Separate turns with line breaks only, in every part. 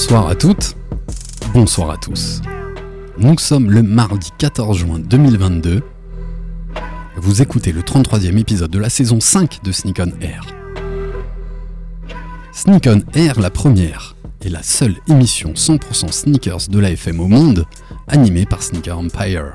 Bonsoir à toutes, bonsoir à tous. Nous sommes le mardi 14 juin 2022. Vous écoutez le 33e épisode de la saison 5 de Sneak On Air. Sneak On Air, la première et la seule émission 100% sneakers de la FM au monde, animée par Sneaker Empire.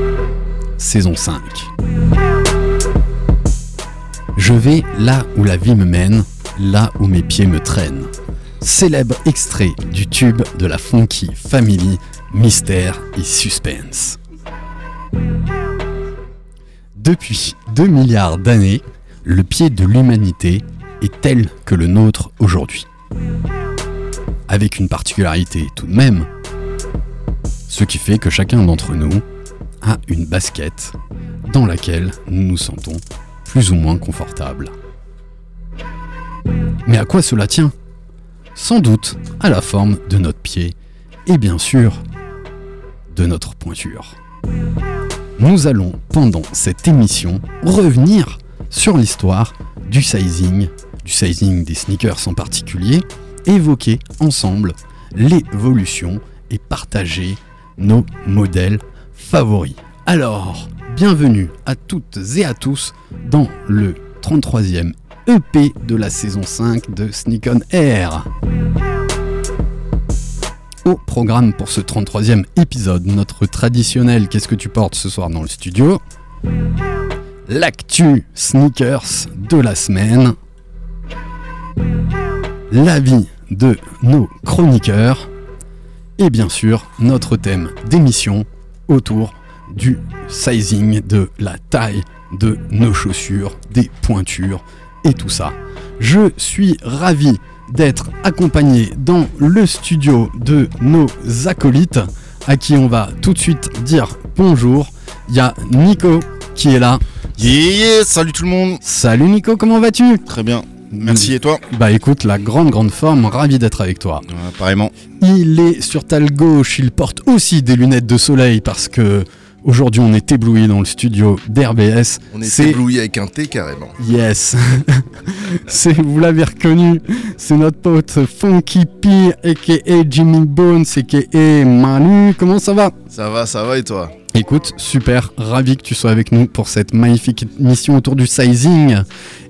saison 5. Je vais là où la vie me mène, là où mes pieds me traînent. Célèbre extrait du tube de la Funky Family, Mystère et Suspense. Depuis 2 milliards d'années, le pied de l'humanité est tel que le nôtre aujourd'hui. Avec une particularité tout de même, ce qui fait que chacun d'entre nous a une basket dans laquelle nous nous sentons plus ou moins confortables. Mais à quoi cela tient? Sans doute à la forme de notre pied et bien sûr de notre pointure. Nous allons pendant cette émission revenir sur l'histoire du sizing, du sizing des sneakers en particulier, évoquer ensemble l'évolution et partager nos modèles Alors, bienvenue à toutes et à tous dans le 33e EP de la saison 5 de Sneak On Air. Au programme pour ce 33e épisode, notre traditionnel Qu'est-ce que tu portes ce soir dans le studio? L'actu sneakers de la semaine. L'avis de nos chroniqueurs et bien sûr notre thème d'émission autour du sizing, de la taille de nos chaussures, des pointures et tout ça. Je suis ravi d'être accompagné dans le studio de nos acolytes à qui on va tout de suite dire bonjour. Il y a Nico qui est là.
Yeah, yeah, salut tout le monde.
Salut Nico, comment vas-tu?
Très bien. Merci et toi
Bah écoute, la grande grande forme, ravi d'être avec toi.
Pareillement.
Il est sur ta gauche, il porte aussi des lunettes de soleil parce que aujourd'hui on est ébloui dans le studio d'RBS.
On est,
C'est-
ébloui avec un T carrément.
Yes, c'est vous l'avez reconnu, c'est notre pote Funky P, aka Jimmy Bones, aka Manu. Comment ça va?
Ça va, ça va et toi?
Écoute, super, ravi que tu sois avec nous pour cette magnifique mission autour du sizing.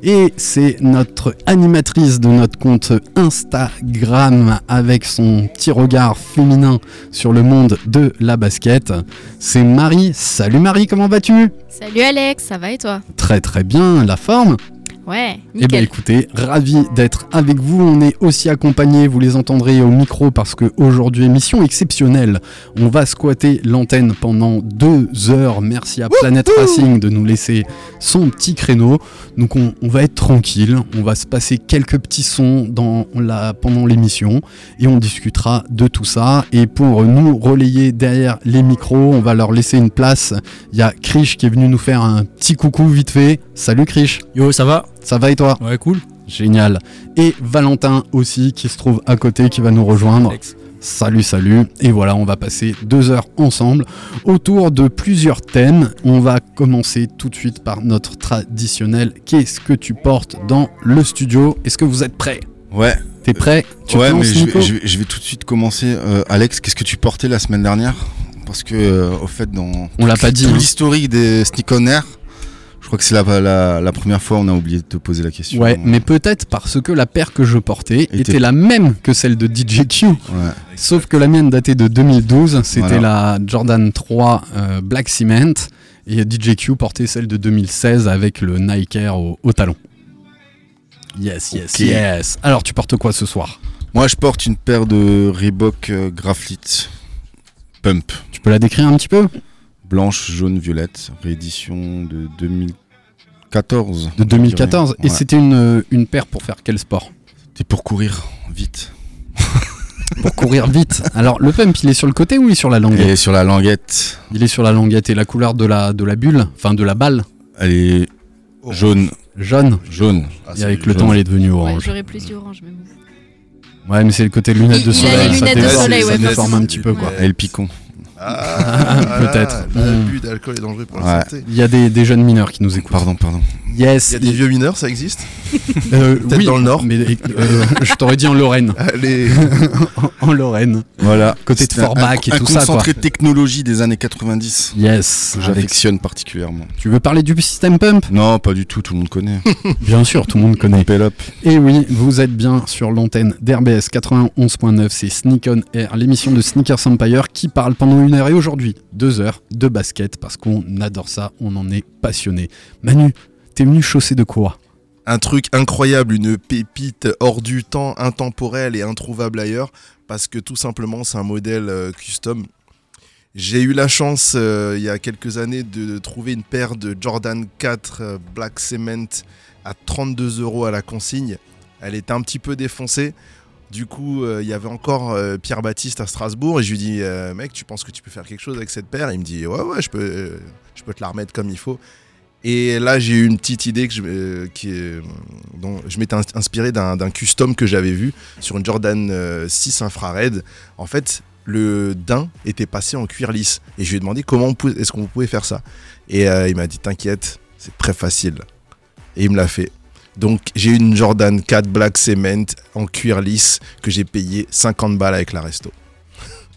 Et c'est notre animatrice de notre compte Instagram avec son petit regard féminin sur le monde de la basket. C'est Marie. Salut Marie, comment vas-tu?
Salut Alex, ça va et toi?
Très très bien, la forme?
Ouais,
Eh bien
nickel.
écoutez, ravi d'être avec vous. On est aussi accompagnés, vous les entendrez au micro parce que aujourd'hui émission exceptionnelle. On va squatter l'antenne pendant deux heures. Merci à Planet Racing de nous laisser son petit créneau. Donc on, on va être tranquille, on va se passer quelques petits sons dans la, pendant l'émission et on discutera de tout ça. Et pour nous relayer derrière les micros, on va leur laisser une place. Il y a Krish qui est venu nous faire un petit coucou vite fait. Salut Krish,
Yo, ça va?
Ça va et toi
Ouais, cool.
Génial. Et Valentin aussi qui se trouve à côté, qui va nous rejoindre.
Alex.
Salut, salut. Et voilà, on va passer deux heures ensemble autour de plusieurs thèmes. On va commencer tout de suite par notre traditionnel Qu'est-ce que tu portes dans le studio? Est-ce que vous êtes prêts?
Ouais,
T'es prêt? Tu
ouais mais je vais, je, vais, je vais tout de suite commencer. Euh, Alex, qu'est-ce que tu portais la semaine dernière? Parce que, euh, au fait, dans
On l'a pas dit. hein.
l'historique des Sneak On Air, je crois que c'est la, la, la première fois on a oublié de te poser la question.
Ouais, mais peut-être parce que la paire que je portais
Était-
était la même que celle de DJQ.
Ouais.
Sauf que la mienne datait de 2012, c'était
Voilà.
la Jordan 3 euh, Black Cement. Et DJQ portait celle de 2016 avec le Nike Air au, au talon. Yes, yes, yes. Alors, tu portes quoi ce soir?
Moi je porte une paire de Reebok euh, Graphite Pump.
Tu peux la décrire un petit peu?
Blanche, jaune, violette. Réédition de 2014.
De 2014. Et
Ouais.
c'était une, euh, une paire pour faire quel sport?
C'était pour courir vite.
Pour courir vite. Alors, le pump, il est sur le côté ou il est sur la languette?
Et sur la languette,
Il est sur la languette. Et la couleur de la, de la bulle, enfin de la balle,
elle est jaune.
jaune.
Jaune.
Ah,
Et avec le
jaune.
temps, elle est devenue
Ouais,
orange.
J'aurais plus orange, mais bon.
Ouais, mais c'est le côté lunettes de
Il- il a
soleil.
les
ça
lunettes de
déforme, ça
ouais,
un petit peu, quoi.
Ouais.
Et le picon.
Ah,
Peut-être.
voilà,
Mm.
L'abus d'alcool est dangereux pour la santé.
Il y a des, des jeunes mineurs qui nous écoutent.
Pardon, pardon.
Yes.
Il y a des vieux mineurs, ça existe
Euh,
Peut-être
oui,
dans le Nord.
Mais euh, je t'aurais dit en Lorraine.
Allez.
En, Lorraine.
Voilà.
Côté de
un-
Forbach et
un
tout ça,
concentré de technologie des années 90.
Yes. Avec-
j'affectionne particulièrement.
Tu veux parler du système pump?
Non, pas du tout, tout le monde connaît.
Bien sûr, tout le monde connaît.
Up.
Et oui, vous êtes bien sur l'antenne d'RBS 91.9, c'est Sneak on Air, l'émission de Sneakers Empire qui parle pendant une et aujourd'hui deux heures de basket parce qu'on adore ça, on en est passionné. Manu, t'es venu chausser de quoi?
Un truc incroyable, une pépite hors du temps, intemporelle et introuvable ailleurs, parce que tout simplement c'est un modèle euh, custom. J'ai eu la chance euh, il y a quelques années de trouver une paire de Jordan 4 euh, Black Cement à 32 euros à la consigne. Elle était un petit peu défoncée. Du coup, euh, il y avait encore euh, Pierre Baptiste à Strasbourg et je lui dis euh, mec, tu penses que tu peux faire quelque chose avec cette paire? Il me dit ouais ouais, je peux, te la remettre comme il faut. Et là, j'ai eu une petite idée que je, dont je m'étais ins- inspiré d'un custom que j'avais vu sur une Jordan euh, 6 infrared. En fait, le daim était passé en cuir lisse. Et je lui ai demandé comment est-ce qu'on pouvait faire ça? Et il m'a dit T'inquiète, c'est très facile. Et il me l'a fait. Donc j'ai une Jordan 4 Black Cement en cuir lisse que j'ai payé 50 balles avec la resto.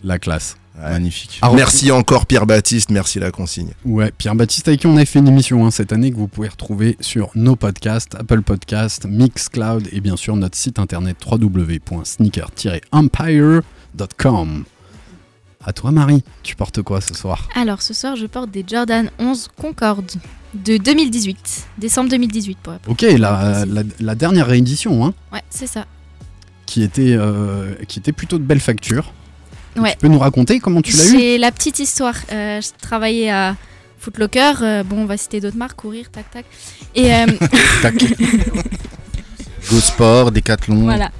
La classe.
Ouais.
Magnifique.
Ah,
Merci encore Pierre Baptiste, merci la consigne.
Ouais, Pierre Baptiste avec qui on a fait une émission hein, cette année que vous pouvez retrouver sur nos podcasts, Apple Podcasts, Mixcloud et bien sûr notre site internet www.sneaker-empire.com. À toi Marie, tu portes quoi ce soir
Alors, ce soir, je porte des Jordan 11 Concorde de 2018, décembre 2018 pour être
Ok, la, la, la dernière réédition, hein,
Ouais, c'est ça.
qui, était, euh, qui était plutôt de belle facture.
Ouais.
Tu peux nous raconter comment tu l'as eu
J'ai la petite histoire. Euh, je travaillais à Footlocker. euh, bon, on va citer d'autres marques, courir, tac, tac. Et euh,
Tac.
Go Sport, Decathlon.
voilà.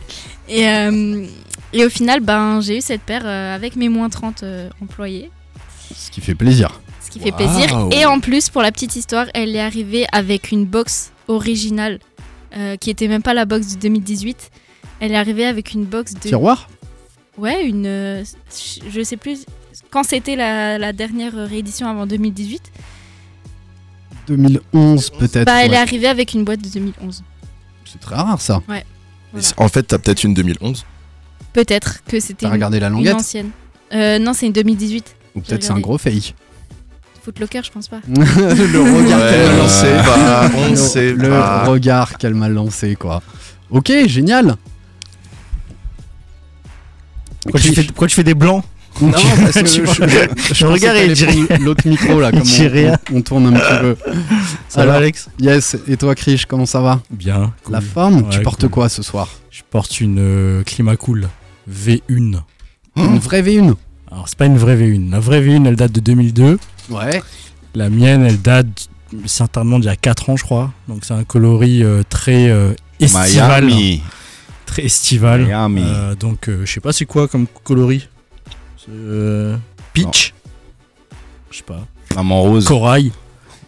Et, euh, et au final, ben, j'ai eu cette paire euh, avec mes moins 30 euh, employés.
Ce qui fait plaisir.
Ce qui fait plaisir. Et en plus, pour la petite histoire, elle est arrivée avec une box originale euh, qui était même pas la box de 2018. Elle est arrivée avec une box de.
Tiroir?
Ouais, une. euh, je sais plus quand c'était la, la dernière réédition avant 2018.
2011 peut-être.
Bah, elle
ouais.
est arrivée avec une boîte de 2011.
C'est très rare ça.
Voilà.
En fait, t'as peut-être une 2011.
Peut-être que c'était
T'as
une,
regardé la
une
languette
ancienne. Euh, non, c'est une 2018.
Ou peut-être c'est un gros fake.
Footlocker, je pense pas.
le regard
Ouais,
qu'elle m'a
on
lancé.
sait pas, on
Le-
sait
le
pas.
regard qu'elle m'a lancé quoi. Ok, génial.
Pourquoi tu, fais, pourquoi tu fais des blancs
Non, parce que je,
regarde et
l'autre micro là, comme on, on- on tourne un petit peu.
Ça
Alors,
va, Alex
Yes, et toi Krish, comment ça va?
Bien.
La
cool.
forme, tu portes
cool.
quoi ce soir?
Je porte une euh, Climacool V1.
Une vraie V1
Alors, c'est pas une vraie V1. La vraie V1, elle date de 2002.
Ouais.
La mienne, elle date certainement d'il y a 4 ans, je crois. Donc, c'est un coloris euh, très euh, estival.
Miami.
Très estival.
Miami.
Euh, donc, je sais pas c'est quoi comme coloris. Peach Je sais pas.
Maman rose.
Corail.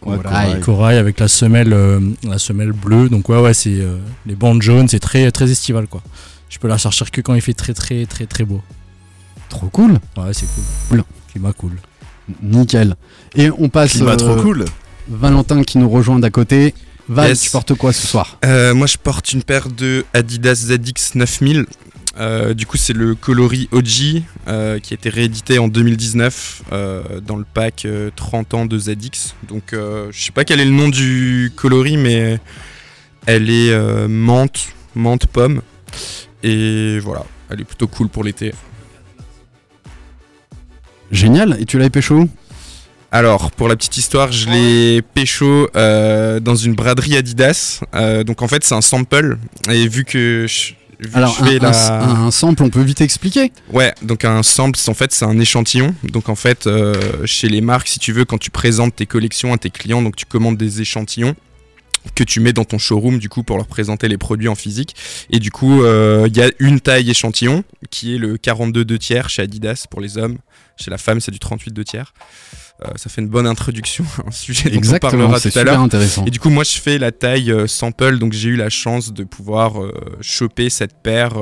Ouais,
Corail.
corail.
Corail avec la semelle, la semelle bleue. Donc ouais, ouais, c'est les bandes jaunes, c'est très, très estival quoi. Je peux la chercher que quand il fait très, très, très, très beau.
Trop cool.
Ouais, c'est cool.
Cool.
Climat cool.
Nickel. Et on passe
Climat
euh,
trop cool.
Valentin qui nous rejoint d'à côté. Val,
Yes.
tu portes quoi ce soir?
Euh, moi, je porte une paire de Adidas ZX 9000 Euh, du coup, c'est le coloris OG euh, qui a été réédité en 2019 euh, dans le pack euh, 30 ans de ZX. Donc, euh, je sais pas quel est le nom du coloris, mais elle est euh, menthe, menthe pomme. Et voilà, elle est plutôt cool pour l'été.
Génial. Et tu l'avais pécho où?
Alors, pour la petite histoire, je l'ai pécho euh, dans une braderie Adidas. Euh, donc, en fait, c'est un sample. Et vu que je, vu que
Alors,
je fais
un,
la...
un- un sample, on peut vite expliquer
Ouais, donc un sample, c'est- en fait, c'est un échantillon. Donc en fait, euh, chez les marques, si tu veux, quand tu présentes tes collections à tes clients, donc tu commandes des échantillons que tu mets dans ton showroom du coup pour leur présenter les produits en physique. Et du coup euh, il y a une taille échantillon qui est le 42 2 tiers chez Adidas pour les hommes. Chez la femme c'est du 38 2 tiers. Euh, ça fait une bonne introduction à un sujet dont on
Exactement,
parlera
c'est
tout à l'heure.
intéressant.
et du coup moi je fais la taille euh, sample donc j'ai eu la chance de pouvoir choper cette paire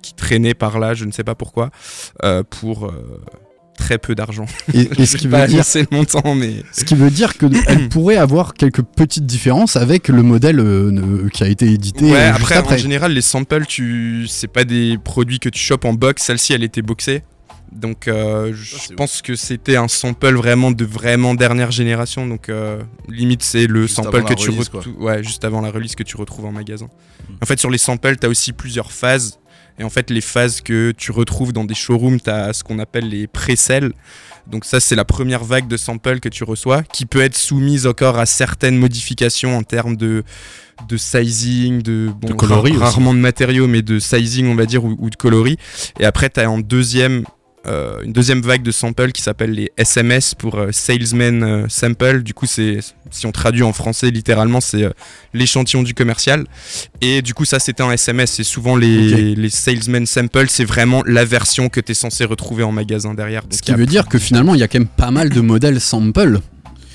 qui traînait par là je ne sais pas pourquoi pour très peu d'argent.
Et- et ce qui veut dire-
le montant mais
Ce qui veut dire qu'elle pourrait avoir quelques petites différences avec le modèle euh, ne- qui a été édité
ouais
euh, juste
après,
après.
en général les samples tu c'est pas des produits que tu chopes en box. Celle-ci elle était boxée. Donc euh, je pense que c'était un sample vraiment de vraiment dernière génération. Donc euh, limite c'est le
Juste
sample que tu
release,
retrou- ouais juste avant la release que tu retrouves en magasin. En fait sur les samples tu as aussi plusieurs phases et en fait les phases que tu retrouves dans des showrooms tu as ce qu'on appelle les pré-sales donc ça c'est la première vague de samples que tu reçois qui peut être soumise encore à certaines modifications en termes de de sizing, de, bon,
De coloris
rarement de matériaux, mais de sizing, on va dire, ou, ou de coloris. Et après, tu as en deuxième, euh, une deuxième vague de samples qui s'appelle les SMS pour euh, Salesman euh, Sample. Du coup, c'est, si on traduit en français, littéralement, c'est l'échantillon du commercial. Et du coup, ça, c'était un SMS. C'est souvent les, les Salesman Sample, c'est vraiment la version que tu es censé retrouver en magasin derrière. Donc,
Ce qui veut dire que finalement, il y a quand même pas mal de modèles sample.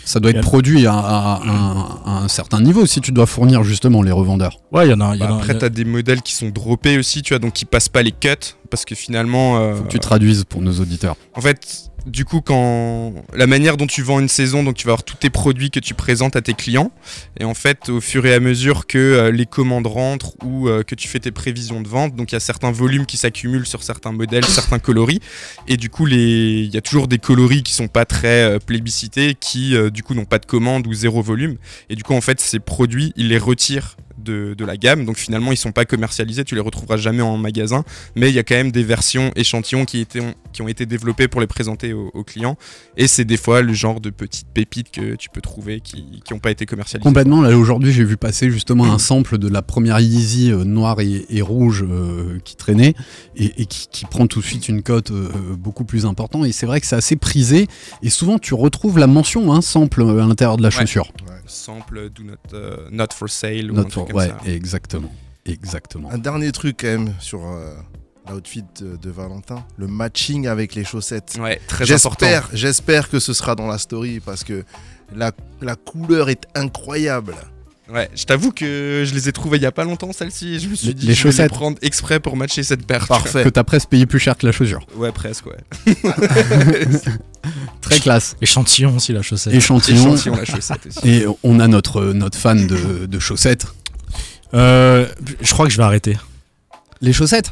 Ça doit être produit à, à- à un- à un certain niveau si tu dois fournir justement les revendeurs.
Ouais, il y en a. il y
Bah,
en a-
après, t'as des modèles qui sont droppés aussi, tu vois, donc qui passent pas les cuts parce que finalement. euh,
Faut que tu traduises pour nos auditeurs.
En fait, du coup, quand la manière dont tu vends une saison, donc tu vas avoir tous tes produits que tu présentes à tes clients, et en fait, au fur et à mesure que euh, les commandes rentrent ou euh, que tu fais tes prévisions de vente, donc il y a certains volumes qui s'accumulent sur certains modèles, certains coloris, et du coup, il y a toujours des coloris qui sont pas très euh, plébiscités, qui du coup n'ont pas de commande ou zéro volume, et du coup, en fait, ces produits, ils les retirent. De, de la gamme donc finalement ils sont pas commercialisés tu les retrouveras jamais en magasin mais il y a quand même des versions échantillons qui, étaient, qui ont été développées pour les présenter aux, aux clients. Et c'est des fois le genre de petites pépites que tu peux trouver qui n'ont pas été commercialisées.
Complètement. Là aujourd'hui, j'ai vu passer justement un sample de la première Yeezy euh, noire et, et rouge euh, qui traînait et, et qui, qui prend tout de suite une cote euh, beaucoup plus importante. Et c'est vrai que c'est assez prisé. Et souvent, tu retrouves la mention hein, sample à l'intérieur de la
Ouais.
chaussure.
Sample do not, euh, not for sale ou
Not
un truc
for-
comme
ouais,
ça.
exactement. Exactement.
Un dernier truc quand même sur euh, l'outfit de, de Valentin, le matching avec les chaussettes.
Ouais, très important.
J'espère, j'espère que ce sera dans la story parce que la, la couleur est incroyable.
Ouais, je t'avoue que je les ai trouvées il y a pas longtemps celles-ci. et Je me suis
Les-
dit
les
je vais
chaussettes.
les prendre exprès pour matcher cette paire. tu
Parfait.
Que t'as presque payé plus cher que la chaussure.
Ouais, presque, ouais.
Très classe.
Échantillon aussi, la chaussette.
Échantillon.
Échantillon la chaussette aussi.
Et on a notre, notre fan de, de chaussettes.
Euh, je crois que je vais arrêter.
Les chaussettes?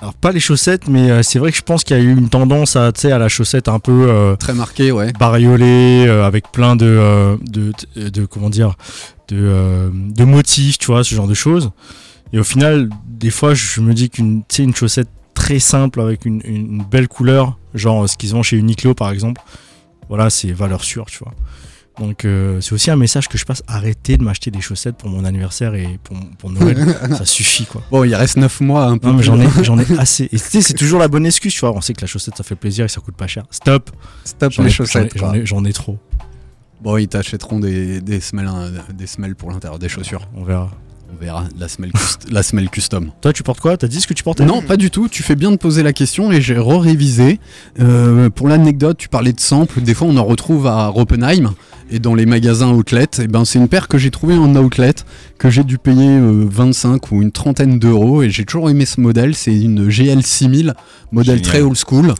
Alors pas les chaussettes, mais euh, c'est vrai que je pense qu'il y a eu une tendance à, tu sais, à la chaussette un peu euh,
Très marqué, ouais.
bariolée, euh, avec plein de, euh, de, de, de- comment dire, de, euh, de motifs, tu vois, ce genre de choses. Et au final, des fois, je me dis qu'une, une chaussette très simple avec une, belle couleur, genre euh, ce qu'ils ont chez Uniqlo par exemple, voilà, c'est valeur sûre, tu vois. Donc euh, c'est aussi un message que je passe, arrêtez de m'acheter des chaussettes pour mon anniversaire et pour, pour Noël, ça suffit quoi.
Bon, il reste 9 mois un peu.
J'en ai, j'en ai assez. Et tu sais, c'est toujours la bonne excuse, tu vois. On sait que la chaussette ça fait plaisir et ça coûte pas cher. Stop.
Stop les
ai,
chaussettes.
ai- j'en ai trop.
Bon, ils t'achèteront des, des, semelles, hein, des semelles pour l'intérieur des chaussures.
On verra.
On verra. La semelle, la semelle custom.
Toi, tu portes quoi? T'as dit ce que tu portais?
Non, pas du tout. Tu fais bien de poser la question et j'ai re-révisé. Euh, pour l'anecdote, tu parlais de samples. Des fois, on en retrouve à Roppenheim et dans les magasins outlet. Et ben, c'est une paire que j'ai trouvée en outlet que j'ai dû payer euh, 25 ou une trentaine d'euros et j'ai toujours aimé ce modèle. C'est une GL 6000, modèle
Génial.
très old school.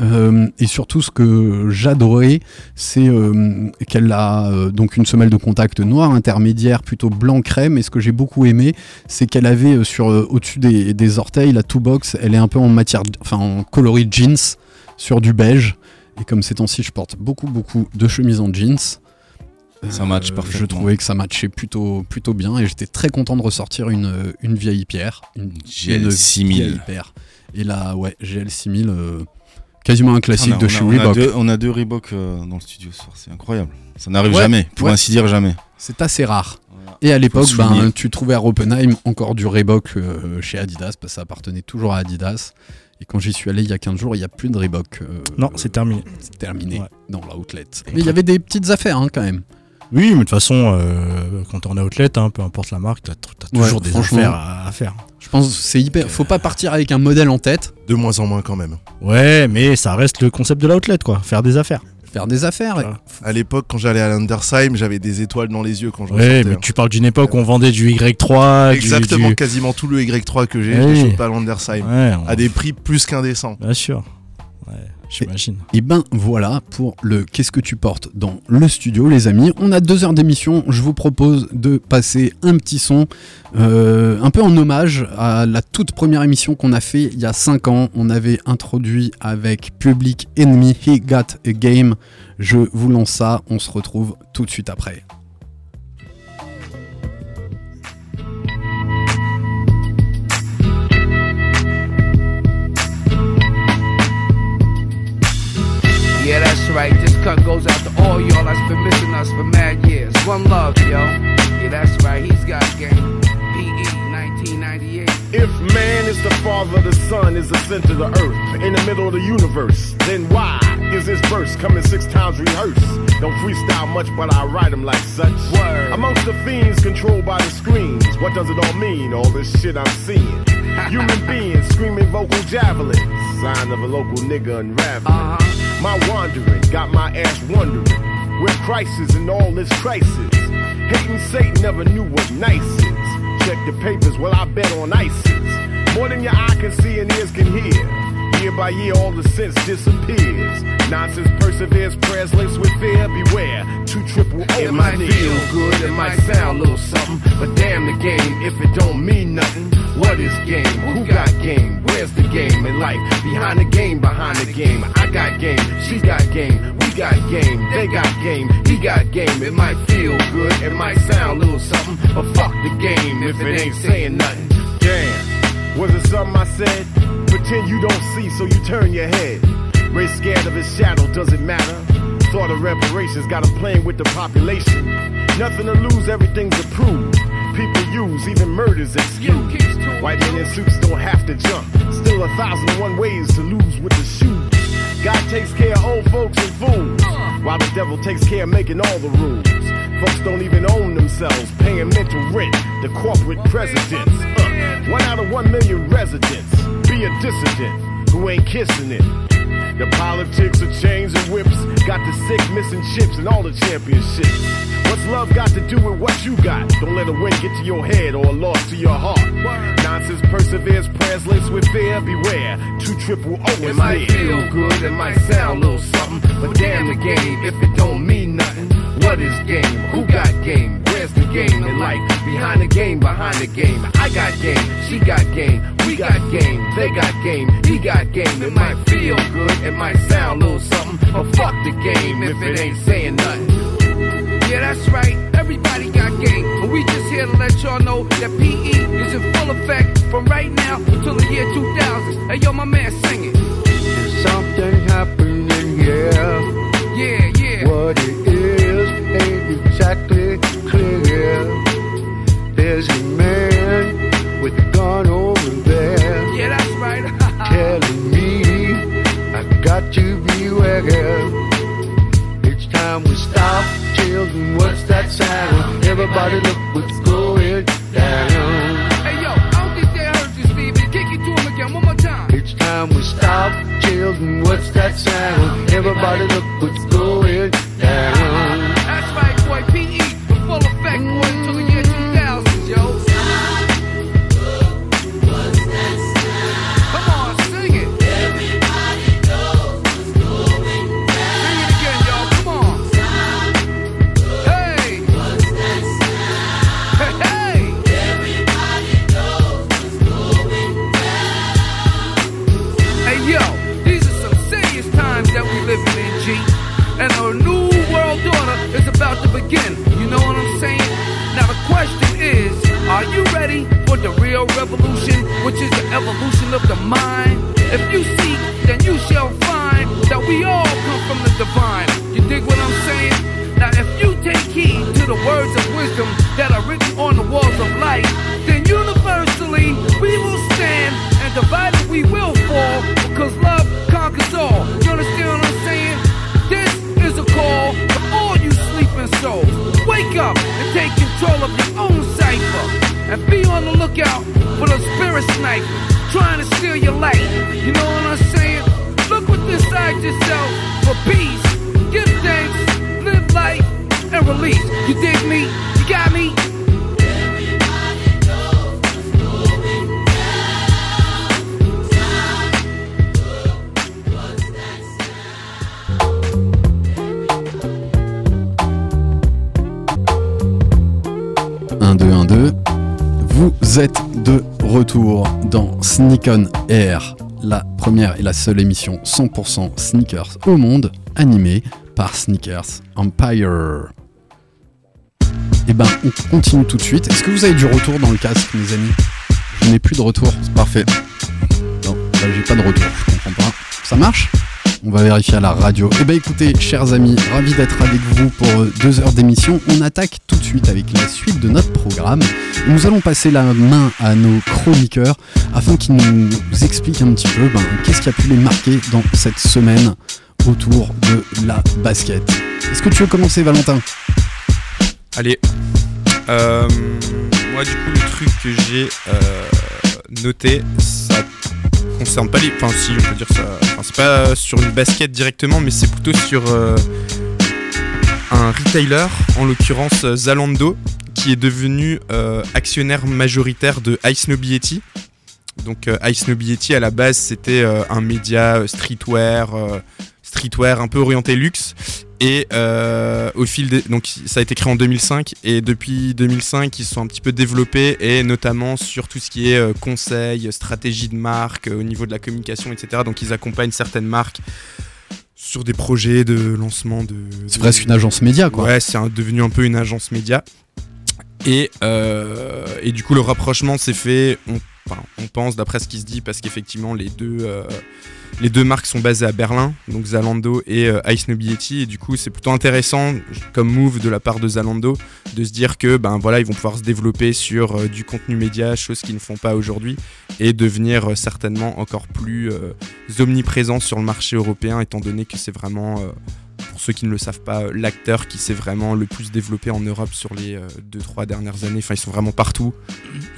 Euh, et surtout, ce que j'adorais, c'est euh, qu'elle a euh, donc une semelle de contact noire intermédiaire, plutôt blanc crème. Et ce que j'ai beaucoup aimé, c'est qu'elle avait sur au-dessus des, des orteils la two box. Elle est un peu en matière, enfin en coloris jeans sur du beige. Et comme ces temps-ci, je porte beaucoup beaucoup de chemises en jeans.
Ça match parfaitement.
Je trouvais que ça matchait plutôt, plutôt bien et j'étais très content de ressortir une, une vieille pierre. Une
GL
une
6000.
vieille paire. Et là, ouais, GL 6000, euh, quasiment un classique
On a-
de
on
chez
a- on a
Reebok.
deux- On a deux Reebok euh, dans le studio ce soir, c'est incroyable. Ça n'arrive
Ouais,
jamais, pour
ouais.
ainsi dire jamais.
C'est assez rare. Et à l'époque, ben, tu trouvais à Oppenheim encore du Reebok euh, chez Adidas, parce que ça appartenait toujours à Adidas. Et quand j'y suis allé il y a 15 jours, il n'y a plus de Reebok. euh,
Non, c'est terminé.
C'est terminé
Ouais.
dans l'outlet. Mais il y avait des petites affaires hein, quand même.
Oui, mais de toute façon, euh, quand on est outlet, hein, peu importe la marque, t'as as
Ouais,
toujours des
franchement.
affaires à, à faire.
Je pense que c'est hyper. Faut pas partir avec un modèle en tête.
De moins en moins quand même.
Ouais, mais ça reste le concept de l'outlet, quoi. Faire des affaires.
Faire des affaires.
Voilà.
À l'époque, quand j'allais à l'Andersheim, j'avais des étoiles dans les yeux quand je
Ouais, mais tu parles d'une époque où on vendait du Y3. du-
Exactement,
du-
quasiment tout le Y3 que j'ai, je
Oui.
l'ai chopé à l'Andersheim.
Ouais, on-
À des prix plus qu'indécents.
Bien sûr. J'imagine.
Et ben voilà pour le Qu'est-ce que tu portes dans le studio, les amis. On a deux heures d'émission. Je vous propose de passer un petit son, euh, un peu en hommage à la toute première émission qu'on a fait il y a 5 ans. On avait introduit avec Public Enemy He Got a Game. Je vous lance ça. On se retrouve tout de suite après.
Yeah, that's right. This cut goes out to all y'all that's been missing us for mad years. One love, yo. Yeah, that's right. He's got game. PE 1998.
If man is the father, the sun is the center of the earth, in the middle of the universe, then why is this verse coming six times rehearsed? Don't freestyle much, but I write them like such.
Word.
Amongst the fiends controlled by the screens, what does it all mean? All this shit I'm seeing. Human beings screaming vocal javelins, sign of a local nigga unraveling.
Uh-huh.
My wandering got my ass wondering where crisis in all this crisis. Hating Satan never knew what nice is. Check the papers, well I bet on ISIS. More than your eye can see and ears can hear. Year by year, all the sense disappears. Nonsense perseveres, prayers laced with fear. Beware, two triple O.
It might feel good, it might sound a little something, but damn the game if it don't mean nothing. What is game? Who got game? Where's the game in life? Behind the game, behind the game. I got game, she got game, we got game, they got game, he got game. It might feel good, it might sound a little something, but fuck the game if it ain't saying nothing.
Damn, was it something I said? Pretend you don't see, so you turn your head. Race scared of his shadow, does it matter? Thought of reparations, got him playing with the population. Nothing to lose, everything's approved. People use even murders excuse. White men in suits don't have to jump. Still a thousand and one ways to lose with the shoes. God takes care of old folks and fools, while the devil takes care of making all the rules. Folks don't even own themselves, paying mental rent to corporate presidents. Uh, one out of one million residents. Be a dissident who ain't kissing it. The politics of chains and whips got the sick missing chips and all the championships. What's love got to do with what you got? Don't let a win get to your head or a loss to your heart. Nonsense perseveres, prayers laced with fear. Beware, two triple O
It
is
might
near.
feel good, it might sound a little something, but damn the game if it don't mean nothing. What is game? Who got game? The game in life? Behind the game, behind the game. I got game, she got game, we got game, they got game, he got game. It might feel good, it might sound a little something, but fuck the game if it ain't saying nothing. Spirit sniper trying to steal your light. You know what I'm saying? Look within inside yourself for peace. Give thanks, live life, and release. You dig me? You got me?
Vous êtes de retour dans Sneak On Air, la première et la seule émission 100% sneakers au monde, animée par Sneakers Empire. Et ben, on continue tout de suite. Est-ce que vous avez du retour dans le casque, mes amis? Je n'ai plus de retour, c'est parfait. Non, j'ai pas de retour, je comprends pas. Ça marche? On va vérifier à la radio. Eh ben écoutez, chers amis, ravi d'être avec vous pour euh, deux heures d'émission. On attaque tout de suite avec la suite de notre programme. Nous allons passer la main à nos chroniqueurs afin qu'ils nous expliquent un petit peu ben, qu'est-ce qui a pu les marquer dans cette semaine autour de la basket. Est-ce que tu veux commencer, Valentin?
Allez. Euh, moi, du coup, le truc que j'ai euh, noté, ça concerne pas les. Enfin, si, on peut dire ça. Enfin, c'est pas sur une basket directement, mais c'est plutôt sur euh, un retailer, en l'occurrence euh, Zalando, qui est devenu euh, actionnaire majoritaire de Ice No Yeti. Donc, Ice No Yeti, à la base, c'était un média streetwear, streetwear un peu orienté luxe. Et euh, au fil des, donc ça a été créé en 2005 et depuis 2005 ils se sont un petit peu développés et notamment sur tout ce qui est euh, conseil, stratégie de marque, euh, au niveau de la communication, etc. Donc ils accompagnent certaines marques sur des projets de lancement de.
C'est presque une agence média, quoi.
Ouais, c'est devenu un peu une agence média. Et, et du coup, le rapprochement s'est fait, on, on pense d'après ce qui se dit, parce qu'effectivement, les deux, euh, marques sont basées à Berlin, donc Zalando et euh, Ice No Yeti, et du coup, c'est plutôt intéressant comme move de la part de Zalando de se dire que ben voilà, ils vont pouvoir se développer sur euh, du contenu média, chose qu'ils ne font pas aujourd'hui, et devenir certainement encore plus omniprésents sur le marché européen, étant donné que c'est vraiment pour ceux qui ne le savent pas, euh, l'acteur qui s'est vraiment le plus développé en Europe sur les 2-3 dernières années. Enfin, ils sont vraiment partout.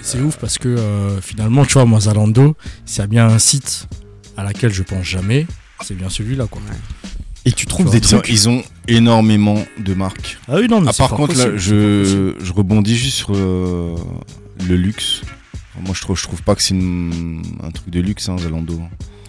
C'est ouf parce que euh, finalement, tu vois, moi, Zalando, s'il y a bien un site à laquelle je pense jamais, c'est bien celui-là, quoi.
Et tu trouves
des
Ils ont-
trucs
Ils ont énormément de marques.
Ah oui, non, mais
Ah, par contre, là, je, je rebondis juste sur euh, le luxe. Moi, je trouve, je trouve pas que c'est un truc de luxe, hein, Zalando.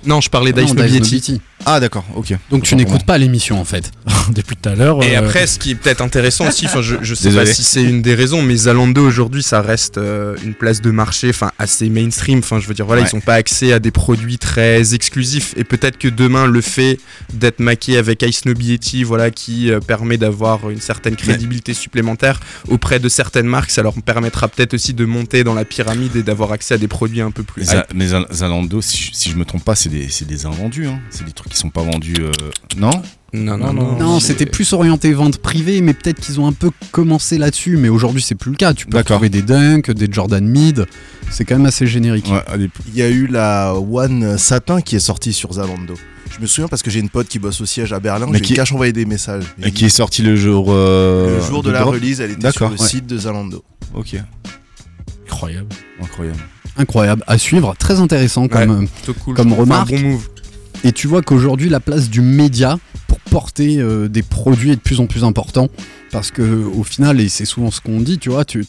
Non, je parlais No
d'Ice.
Ah, d'accord, ok.
Donc tu n'écoutes pas l'émission en fait.
Depuis tout à l'heure.
Et
euh,
après, ce qui est peut-être intéressant aussi, enfin, je, je sais
Désolé.
pas si c'est une des raisons, mais Zalando aujourd'hui, ça reste euh, une place de marché, enfin, assez mainstream. Enfin, je veux dire, voilà,
Ouais.
ils n'ont pas accès à des produits très exclusifs. Et peut-être que demain, le fait d'être maqué avec Ice No Yeti, voilà, qui euh, permet d'avoir une certaine crédibilité supplémentaire auprès de certaines marques, ça leur permettra peut-être aussi de monter dans la pyramide et d'avoir accès à des produits un peu plus.
Mais Zal- Zalando, si je, si je me trompe pas, c'est des, c'est des invendus. Hein. C'est des trucs qui sont pas vendus. euh, Non
Non,
non, non.
Non, c'était plus orienté vente privée, mais peut-être qu'ils ont un peu commencé là-dessus. Mais aujourd'hui, c'est plus le cas. Tu peux trouver des Dunk, des Jordan Mid. C'est quand même assez générique.
Ouais.
Il y a eu la One Satin qui est sortie sur Zalando. Je me souviens parce que j'ai une pote qui bosse au siège à Berlin,
Mais
j'ai
qui-
cache envoyé des messages.
Et qui est sorti le jour. euh,
Le jour de la
drop
release, elle était sur le
ouais.
site de Zalando.
Ok,
Incroyable.
incroyable.
Incroyable à suivre, très intéressant comme,
cool,
comme remarque.
un bon move.
Et tu vois qu'aujourd'hui, la place du média pour porter euh, des produits est de plus en plus important. Parce que au final, et c'est souvent ce qu'on dit, tu vois, tu,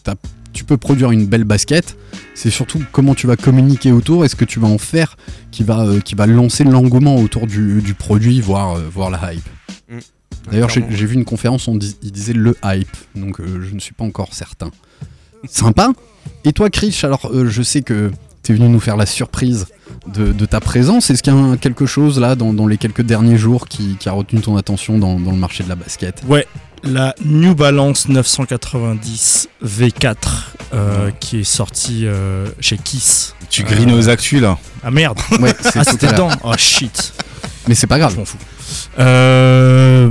peux produire une belle basket. C'est surtout comment tu vas communiquer autour et ce que tu vas en faire qui va, euh, qui va lancer l'engouement autour du, du produit, voire, euh, voire la hype.
Mm.
D'ailleurs, j'ai vu une conférence, on dis- il disait le hype. Donc je ne suis pas encore certain. Sympa. Et toi, Chris, alors je sais que tu es venu nous faire la surprise de, de ta présence. Est-ce qu'il y a un- quelque chose là dans, dans les quelques derniers jours qui, qui a retenu ton attention dans, dans le marché de la basket?
Ouais, la New Balance 990 V4 euh, qui est sortie euh, chez Kiss.
Tu grines aux actus là.
Ah merde
Ouais, c'est
Ah c'était dedans Oh shit
Mais c'est pas grave.
Je m'en fous. Euh,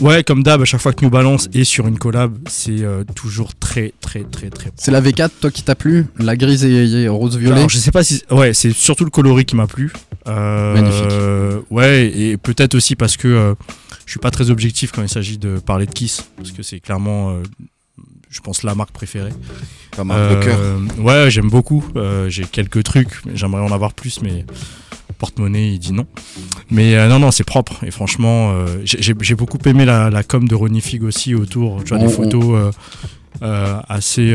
ouais, comme d'hab, à chaque fois que New Balance est sur une collab, c'est euh, toujours très, très, très, très.
C'est la V4, toi qui t'a plu? La grise et, et rose-violet
je sais pas si. Ouais, c'est surtout le coloris qui m'a plu. Euh,
Magnifique.
Ouais, et peut-être aussi parce que je suis pas très objectif quand il s'agit de parler de Kiss, parce que c'est clairement, je pense, la marque préférée.
Ta marque de cœur.
Ouais, j'aime beaucoup. Euh, J'ai quelques trucs, mais j'aimerais en avoir plus, mais porte-monnaie, il dit non. Mais euh, non, non, c'est propre. Et franchement, euh, j'ai beaucoup aimé la, la com de Ronnie Fig aussi autour. Tu vois, des photos euh, assez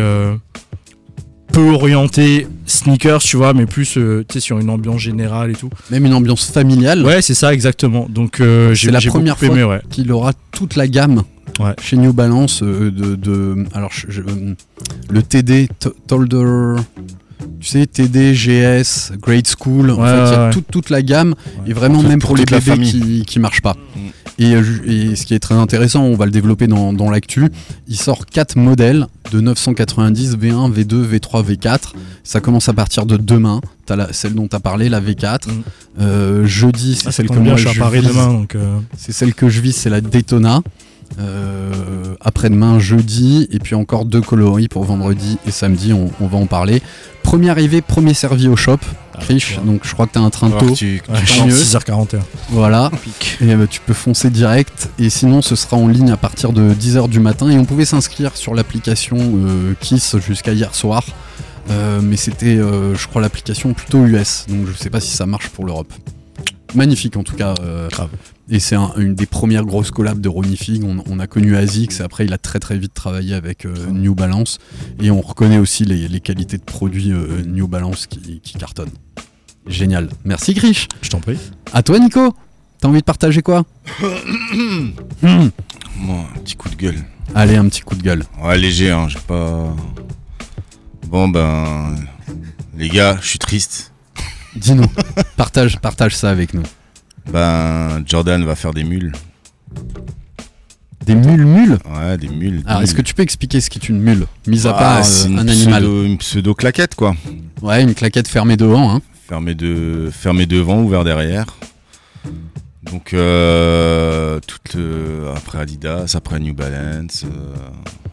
peu orientées sneakers, tu vois, mais plus euh, tu sais, sur une ambiance générale et tout.
Même une ambiance familiale.
Ouais, c'est ça, exactement. Donc, euh, j'ai
la première fois
ouais.
qu'il aura toute la gamme
Ouais.
chez New Balance euh, de, de- alors je- je- le TD Tolder tu sais TD GS Grade School en
Ouais,
fait il y a
ouais,
toute, toute la gamme et vraiment même
pour
pour, les bébés qui, qui marchent pas
Mm.
et, euh, et ce qui est très intéressant on va le développer dans, dans l'actu il sort quatre modèles de 990 V1 V2 V3 V4 ça commence à partir de demain T'as la, celle dont tu as parlé la V4
Mm.
Euh, jeudi c'est
Ah, ça
celle que moi
je suis à
je
Paris
vise.
demain, donc. euh,
C'est celle que je vis, c'est la Daytona. Euh, après-demain, jeudi, et puis encore deux coloris pour vendredi et samedi, on, on va en parler. Premier arrivé, premier servi au shop, Krish, donc je crois que tu as un train tôt.
tu-
ouais, je
Tant
suis en
mieux.
6h41.
Voilà, et euh, tu peux foncer direct, et sinon ce sera en ligne à partir de 10h du matin, et on pouvait s'inscrire sur l'application euh, Kiss jusqu'à hier soir. Euh, mais c'était, euh, je crois, l'application plutôt US, donc je sais pas si ça marche pour l'Europe. Magnifique en tout cas. euh,
Grave.
Et c'est un- une des premières grosses collabs de Ronnie Fig. On, on a connu Azix et après il a très très vite travaillé avec euh, New Balance. Et on reconnaît aussi les, les qualités de produits euh, New Balance qui, qui cartonnent. Génial. Merci Grish.
Je t'en prie.
À toi Nico. T'as envie de partager quoi? Hmm.
Moi, un petit coup de gueule.
Allez, un petit coup de gueule.
Ouais, léger, hein, j'ai pas. Bon, ben. Les gars, je suis triste.
Dis-nous. partage, partage ça avec nous.
Ben, Jordan va faire des mules.
Des mules mules
Ouais, des mules.
Alors,
des
est-ce que tu peux expliquer ce qu'est une mule Mis à
Bah,
part euh,
une
un animal.
pseudo- une pseudo-claquette, quoi.
Ouais, une claquette fermée devant. Hein.
Fermé, de... fermé devant, ouvert derrière. Donc, euh, toute le- après Adidas, après New Balance, euh,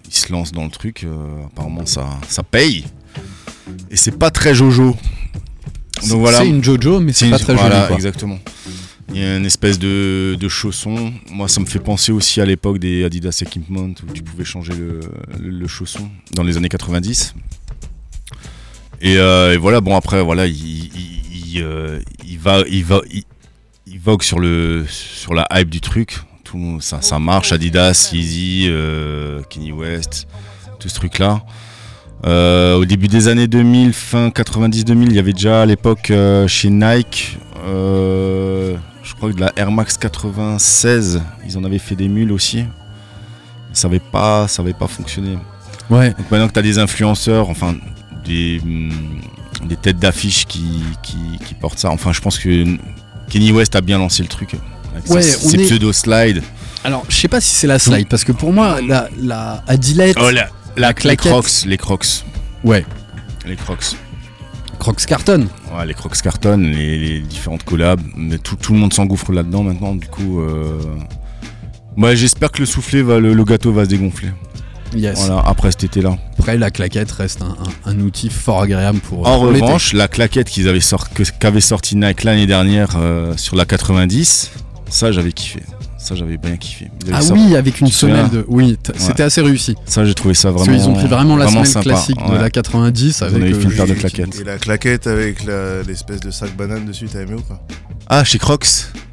ils se lancent dans le truc. euh, apparemment, ça, ça paye. Et c'est pas très Jojo.
C'est-
Donc voilà.
c'est une Jojo, mais c'est pas très
voilà,
joli, quoi.
exactement. Il y a une espèce de, de chausson. Moi, ça me fait penser aussi à l'époque des Adidas Equipment où tu pouvais changer le, le- le chausson dans les années 90. Et, euh, et voilà, bon, après, voilà, il, il, il, euh, il va, il va, il, vogue sur, le, sur la hype du truc. Tout, ça, ça marche. Adidas, Yeezy, euh, Kanye West, tout ce truc-là. Euh, au début des années 2000, fin 90-2000, il y avait déjà à l'époque euh, chez Nike, euh, de la Air Max 96, ils en avaient fait des mules aussi. Ça n'avait pas, ça avait pas fonctionné.
Ouais.
Donc maintenant que tu as des influenceurs, enfin des, hum, des têtes d'affiche qui, qui, qui portent ça, enfin je pense que Kenny West a bien lancé le truc. Avec
Ouais,
ses,
est-
pseudo-slides.
Alors, je sais pas si c'est la slide, parce que pour moi, la, la Adilette.
Oh, la, la, les
claquette.
crocs, les crocs.
Ouais.
Les crocs.
Crocs carton.
Ouais, les Crocs Carton, les, les différentes collabs, mais tout, tout le monde s'engouffre là-dedans maintenant, du coup. Euh... Ouais, j'espère que le soufflet, va, le, le gâteau va se dégonfler.
Yes.
Voilà, après cet été-là.
Après, la claquette reste un, un- un outil fort agréable pour.
En
pour l'été.
revanche, la claquette qu'ils avaient sort- que- qu'avait sorti Nike l'année dernière euh, sur la 90, ça j'avais kiffé. Ça j'avais bien kiffé. Ils
Ah oui, avec une semelle de. Oui, c'était assez réussi.
Ça j'ai trouvé ça vraiment.
qu'ils ont pris vraiment la semelle
sympa,
classique de la 90
Ils en
avec.
fait une
euh,
paire de claquettes.
Et la claquette avec l'espèce de sac banane dessus, t'as aimé ou pas?
Ah, chez Crocs?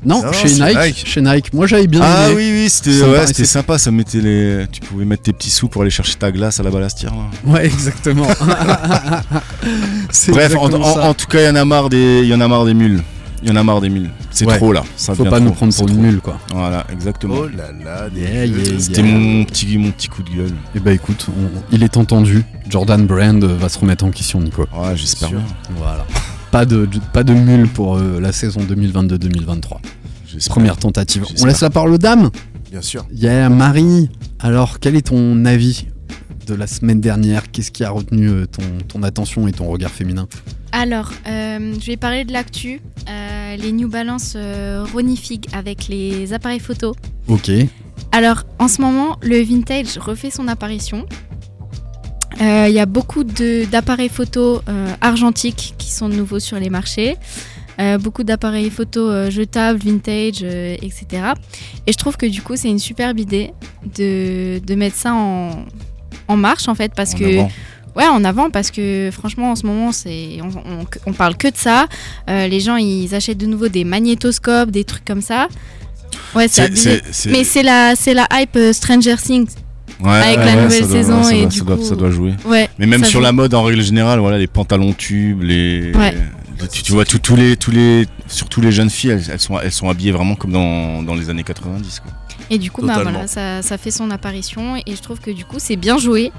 Non,
Non,
chez Nike,
Nike.
Chez Nike. Moi, j'avais bien
Ah
aimé.
oui, oui, c'était ouais,
paraissait-
sympa. Ça mettait les. Tu pouvais mettre tes petits sous pour aller chercher ta glace à la balastière. là.
Ouais, exactement.
Bref, en,
exactement
en- tout cas, il y en a marre des, il y en a marre des mules. Il y en a marre des mules. C'est
Ouais.
trop là. Ça
Faut pas nous prendre pour une mule, quoi.
Voilà, exactement.
Oh là là, des
Yeah, yeah,
C'était
yeah.
mon petit, mon petit coup de gueule.
Eh bah écoute, on- il est entendu. Jordan Brand va se remettre en question, Nico.
Ouais, j'espère.
Voilà. Pas de, de- pas de mule pour euh, la saison 2022-2023.
J'espère.
Première tentative. On laisse la parole aux dames
Bien sûr.
Il y a Marie. Alors, quel est ton avis de la semaine dernière Qu'est-ce qui a retenu euh, ton, ton attention et ton regard féminin?
Alors, euh, je vais parler de l'actu. Euh, les New Balance euh, Ronifig avec les appareils photo.
Ok.
Alors, en ce moment, le vintage refait son apparition. Il y a beaucoup de- d'appareils photo argentiques qui sont nouveaux sur les marchés. Euh, beaucoup d'appareils photo euh, jetables, vintage, euh, etc. Et je trouve que du coup, c'est une superbe idée de, de mettre ça en, en marche, en fait, parce
En
que...
avant.
Ouais, en avant, parce que franchement, en ce moment, c'est on, on- on parle que de ça. Euh, les gens, ils achètent de nouveau des magnétoscopes, des trucs comme ça. Ouais, c'est Mais c'est la, c'est la hype euh, Stranger Things.
Ouais,
avec
ouais,
la nouvelle
doit-
saison
ça
et
doit-
du
ça doit-
coup,
ça doit jouer.
Ouais,
Mais même sur
joue.
la mode en règle générale, voilà, les pantalons tubes, les, tu, tu vois tous tous les tous les surtout les jeunes filles, elles, elles sont elles sont habillées vraiment comme dans, dans les années 90 quoi.
Et du coup, bah, voilà, ça, ça fait son apparition. Et je trouve que du coup, c'est bien joué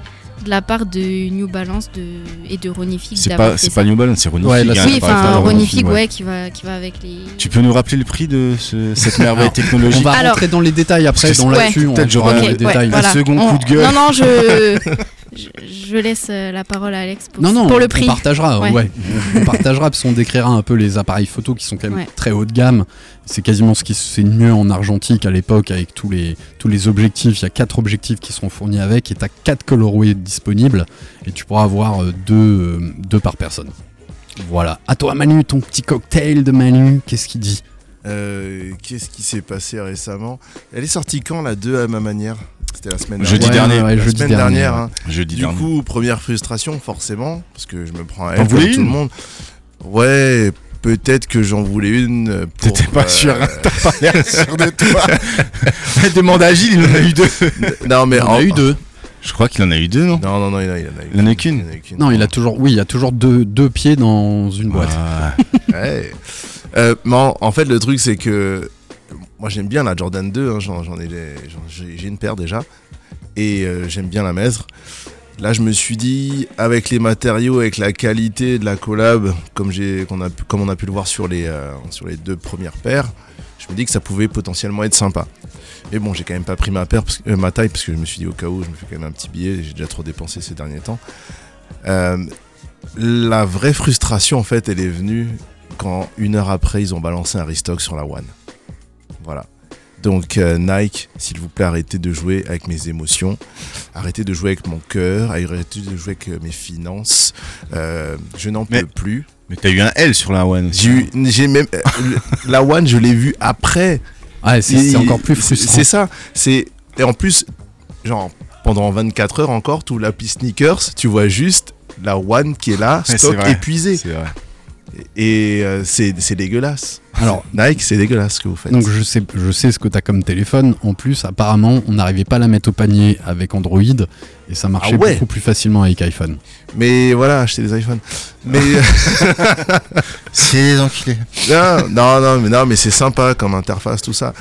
de la part de New Balance de, et de Ronifig.
C'est
d'avoir
pas
fait
c'est pas New Balance, c'est Ronifig.
Ouais, là,
hein,
Oui, enfin,
t'as-
Ronifig,
ouais.
ouais, qui va, qui va avec les.
Tu peux nous rappeler le prix de ce- cette merveille technologique
On va
Alors-
rentrer dans les détails après, dans l'actu. on
peut-être j'aurai un-
les
ouais,
détails.
voilà.
second
On-
coup de gueule.
Non, non, je, je, je laisse euh, la parole à Alex pour,
Non, non,
pour le
on
prix.
partagera,
Ouais.
ouais. On partagera parce qu'on décrira un peu les appareils photo qui sont quand même
Ouais.
très haut de gamme. C'est quasiment ce qui se fait de mieux en argentique à l'époque avec tous les, tous les objectifs. Il y a quatre objectifs qui sont fournis avec et tu as quatre colorways disponibles et tu pourras avoir euh, deux, euh, deux par personne. Voilà. À toi, Manu, ton petit cocktail de Manu, qu'est-ce qu'il dit?
Euh, Qu'est-ce qui s'est passé récemment? Elle est sortie quand la 2 à ma manière? C'était la semaine
Jeudi
dernière.
dernier.
Ouais,
la
jeudi
semaine
dernier,
dernière. hein.
Jeudi
Du
dernier.
coup, première frustration, forcément, parce que je me prends à elle comme tout
une
le monde. Ouais, peut-être que j'en voulais une.
T'étais pas
euh,
sûr, hein, t'as pas l'air sûr de toi. Demande à Gilles, il en a eu deux.
Non, mais
Il en
en-
a eu deux.
Je crois qu'il en a eu deux, non?
Non, non, non, il en a, il en a eu
Il en a eu qu'une
Il en a eu qu'une.
Non, il a toujours, oui, il a toujours deux, deux pieds dans une boîte.
Ah,
Ouais. Euh, en fait, le truc, c'est que moi, j'aime bien la Jordan 2. hein, j'en, ai, j'ai une paire déjà. Et euh, j'aime bien la mettre. Là, je me suis dit, avec les matériaux, avec la qualité de la collab, comme, on a pu le voir sur les, euh, sur les deux premières paires, je me dis que ça pouvait potentiellement être sympa. Mais bon, j'ai quand même pas pris ma, paire, ma taille, parce que je me suis dit, au cas où, je me fais quand même un petit billet. J'ai déjà trop dépensé ces derniers temps. La vraie frustration, en fait, elle est venue quand une heure après ils ont balancé un restock sur la One. Voilà. Donc euh, Nike, s'il vous plaît, arrêtez de jouer avec mes émotions, arrêtez de jouer avec mon cœur, arrêtez de jouer avec euh, mes finances. Euh, je n'en
Mais-
peux plus.
Mais t'as eu un L sur la One. aussi.
J'ai eu- j'ai même euh, la One, je l'ai vue après.
Ouais, c'est, encore plus
c'est-
frustrant.
C'est ça. C'est et en plus, genre pendant 24 heures encore, tout l'appli sneakers, tu vois juste la One qui est là, stock
c'est vrai.
épuisé.
C'est vrai.
Et euh, c'est c'est dégueulasse.
Alors,
Nike, c'est dégueulasse ce que vous faites.
Donc je sais, je sais ce que tu as comme téléphone. En plus, apparemment, on n'arrivait pas à la mettre au panier avec Android et ça marchait
Ah ouais
beaucoup plus facilement avec iPhone.
Mais voilà, acheter des iPhones. Mais
C'est les enculés.
non, non, non, mais non, mais c'est sympa comme interface tout ça.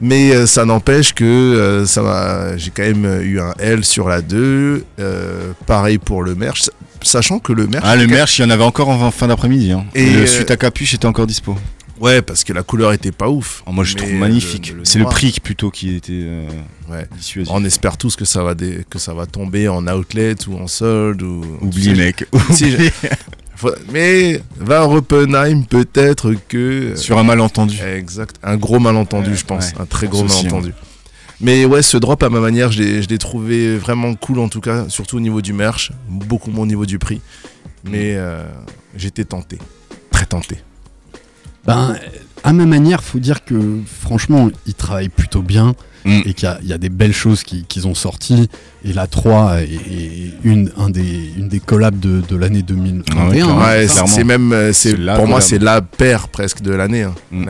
Mais euh, ça n'empêche que euh, ça m'a, j'ai quand même eu un L sur la 2. euh, pareil pour le merch, sachant que le merch.
Ah, le merch, il y en avait encore en fin d'après-midi. Hein.
Et,
le
euh,
suite à capuche était encore dispo.
Ouais, parce que la couleur était pas ouf.
Oh, moi, je trouve
euh,
magnifique. C'est le prix plutôt qui était euh,
Ouais.
dissuasif.
On espère tous que ça va que ça va tomber en outlet ou en solde ou.
Oublie, mec. Oublie.
Mais va à Oppenheim, peut-être que.
Sur un malentendu.
Exact. Un gros malentendu,
Ouais,
je pense.
ouais.
Un très gros
aussi,
malentendu. Mais ouais, ce drop à ma manière, je l'ai trouvé vraiment cool en tout cas, surtout au niveau du merch, beaucoup moins au niveau du prix. Mais euh, j'étais tenté, très tenté.
Ben, à ma manière, faut dire que franchement, ils travaillent plutôt bien
Mm.
et qu'il y a, il y a des belles choses qui- qu'ils ont sorties. Et la 3 est, est une, un des, une des collabs de, de l'année 2021.
Ah ouais,
hein.
Ouais, c'est même, euh, c'est pour moi, c'est la paire presque de l'année, hein,
Mm.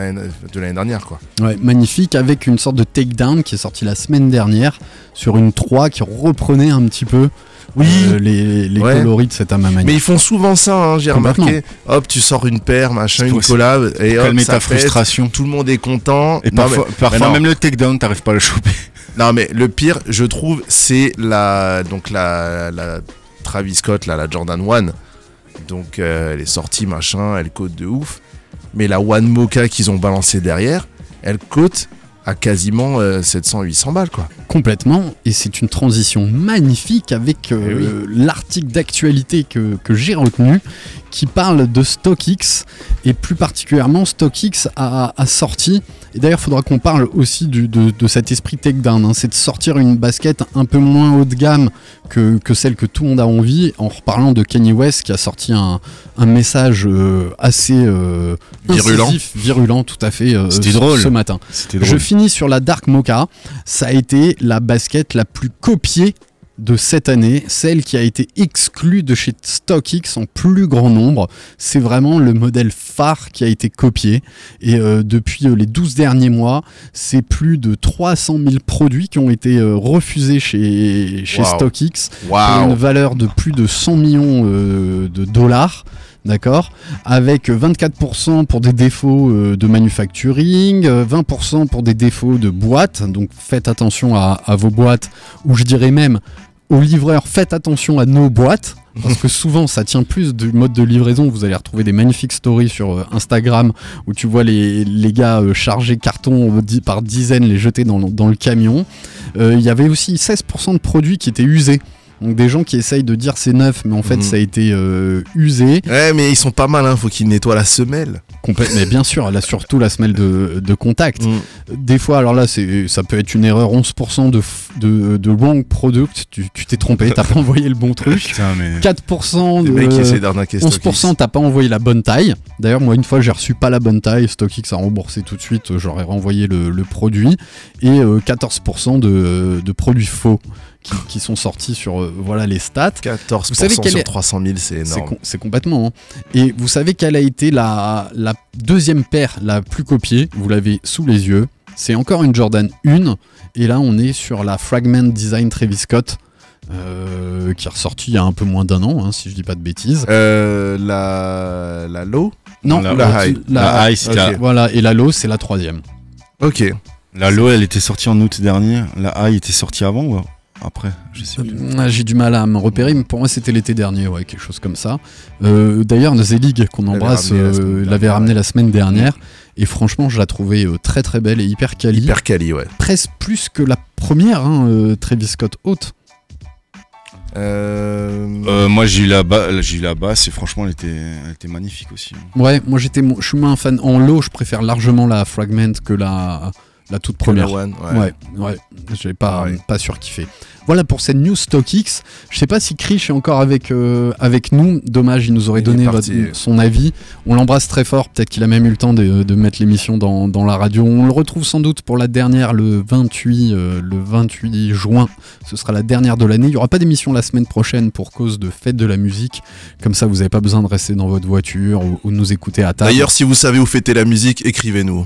de l'année dernière quoi.
Ouais, magnifique, avec une sorte de takedown qui est sorti la semaine dernière sur une 3 qui reprenait un petit peu
Oui.
euh, les, les
Ouais.
coloris de cette à ma manière.
Mais ils font souvent ça, hein, j'ai remarqué. Hop, tu sors une paire, machin, une collab, et hop, ça
ta frustration.
Tout le monde est content.
Et
Non,
parfois,
mais-
parfois
mais non.
même le takedown, t'arrives pas à le choper.
Non mais le pire, je trouve, c'est la donc la, la Travis Scott, là, la Jordan 1. Donc euh, elle est sortie machin, elle cote de ouf. Mais la One Mocha qu'ils ont balancée derrière, elle cote à quasiment 700-800 balles quoi.
Complètement, et c'est une transition magnifique avec euh,
Eh oui.
l'article d'actualité que, que j'ai retenu qui parle de StockX et plus particulièrement StockX a, a sorti, et d'ailleurs il faudra qu'on parle aussi du- de, de cet esprit takedown, hein, c'est de sortir une basket un peu moins haut de gamme que, que celle que tout le monde a envie, en reparlant de Kanye West qui a sorti un, un message euh, assez euh,
Virulent.
incisif, virulent tout à fait euh,
C'était
ce-
drôle.
ce matin. Je finis sur la Dark Mocha. Ça a été la basket la plus copiée de cette année, celle qui a été exclue de chez StockX en plus grand nombre. C'est vraiment le modèle phare qui a été copié. Et euh, depuis euh, les 12 derniers mois, c'est plus de 300 000 produits qui ont été euh, refusés chez, chez. StockX pour une valeur de plus de 100 millions euh, de dollars. D'accord? Avec 24% pour des défauts de manufacturing, euh, 20% pour des défauts de boîtes. Donc faites attention à, à vos boîtes, ou je dirais même aux livreurs, faites attention à nos boîtes. Parce que souvent ça tient plus du mode de livraison. Vous allez retrouver des magnifiques stories sur euh, Instagram où tu vois les, les gars euh, charger carton euh, par dizaines, les jeter dans, le- dans le camion. Euh, Il y avait aussi 16% de produits qui étaient usés. Donc des gens qui essayent de dire c'est neuf, mais en fait
Mhm.
ça a été euh, usé.
Ouais, mais ils sont pas mal, hein. faut qu'ils nettoient la semelle.
Complète- mais bien sûr, là surtout la semelle de, de contact.
Mm.
Des fois, alors là, c'est, ça peut être une erreur 11% de, de, de wrong product. Tu, tu t'es trompé, t'as pas envoyé le bon truc.
Putain, mais.
4% de.
Les mecs qui essaient d'arnaquer
11% t'as pas envoyé la bonne taille. D'ailleurs, moi, une fois, j'ai reçu pas la bonne taille. StockX a remboursé tout de suite. euh, J'aurais renvoyé le, le produit. Et euh, 14% de, de produits faux qui, qui sont sortis sur euh, voilà les stats.
14%
Vous savez
sur
est-
300 000, c'est
C'est
énorme.
com- c'est complètement. hein. Et vous savez quelle a été la, la deuxième paire la plus copiée? Vous l'avez sous les yeux. C'est encore une Jordan 1. Et là, on est sur la Fragment Design Travis Scott. euh, qui est ressortie il y a un peu moins d'un an, hein, si je dis pas de bêtises.
Euh, la, la low?
Non,
la-
la,
high.
La high, c'est
Ok.
la-
Voilà, et la low, c'est la troisième.
Ok.
La low, elle était sortie en août dernier. La high était sortie avant ou après Je sais plus.
Ah, J'ai du mal à me repérer, mais pour moi c'était l'été dernier, ouais, quelque chose comme ça. Euh, D'ailleurs, Zelig, qu'on
L'avait
embrasse, euh,
semaine
l'avait ramené la semaine dernière, et franchement, je la trouvais euh, très très belle et hyper quali.
Hyper quali, ouais.
Presque plus que la première, hein, euh, Travis Scott haute.
Euh,
Euh, moi, j'ai eu la, j'ai la basse et franchement, elle était, elle était magnifique aussi.
Ouais, moi j'étais, je suis moins un fan. En low, je préfère largement la Fragment que la, la toute première.
one, ouais.
Ouais, ouais, j'ai pas,
Pareil.
pas surkiffé. Voilà pour cette news StockX. Je sais pas si Krish est encore avec, euh, avec nous. Dommage, il nous aurait
Il
donné votre- son avis. On l'embrasse très fort. Peut-être qu'il a même eu le temps de, de mettre l'émission dans, dans la radio. On le retrouve sans doute pour la dernière le 28, euh, le 28 juin. Ce sera la dernière de l'année. Il n'y aura pas d'émission la semaine prochaine pour cause de fête de la musique. Comme ça, vous n'avez pas besoin de rester dans votre voiture ou, ou de nous écouter à table.
D'ailleurs, si vous savez où fêter la musique, écrivez-nous.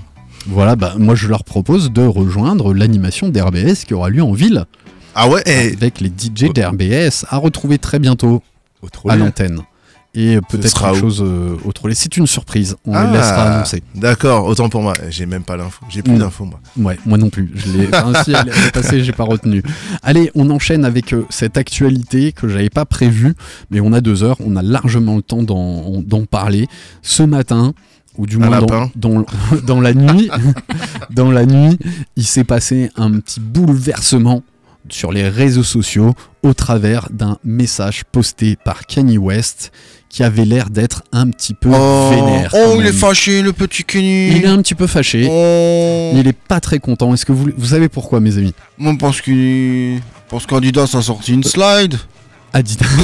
Voilà, bah, moi je leur propose de rejoindre l'animation d'RBS qui aura lieu en ville.
Ah ouais
Avec les DJ d'RBS à retrouver très bientôt à l'antenne. Et peut-être quelque chose euh, au trolley. C'est une surprise, on
ah,
le laissera annoncer.
D'accord, autant pour moi. J'ai même pas l'info. J'ai plus
Mm.
d'infos, moi.
Ouais, moi non plus. Je l'ai. Enfin, si, elle est passée, j'ai pas retenu. Allez, on enchaîne avec euh, cette actualité que j'avais pas prévue, mais on a deux heures, on a largement le temps d'en parler. Ce matin, ou du moins dans, dans, dans la nuit, dans la nuit, il s'est passé un petit bouleversement sur les réseaux sociaux au travers d'un message posté par Kanye West qui avait l'air d'être un petit peu vénère. quand même.
fâché, le petit Kenny.
Il est un petit peu fâché.
Oh,
Il est pas très content. Est-ce que vous, vous savez pourquoi, mes amis?
Moi, parce qu'il. Parce qu'Adidas a sorti une slide.
Adidas.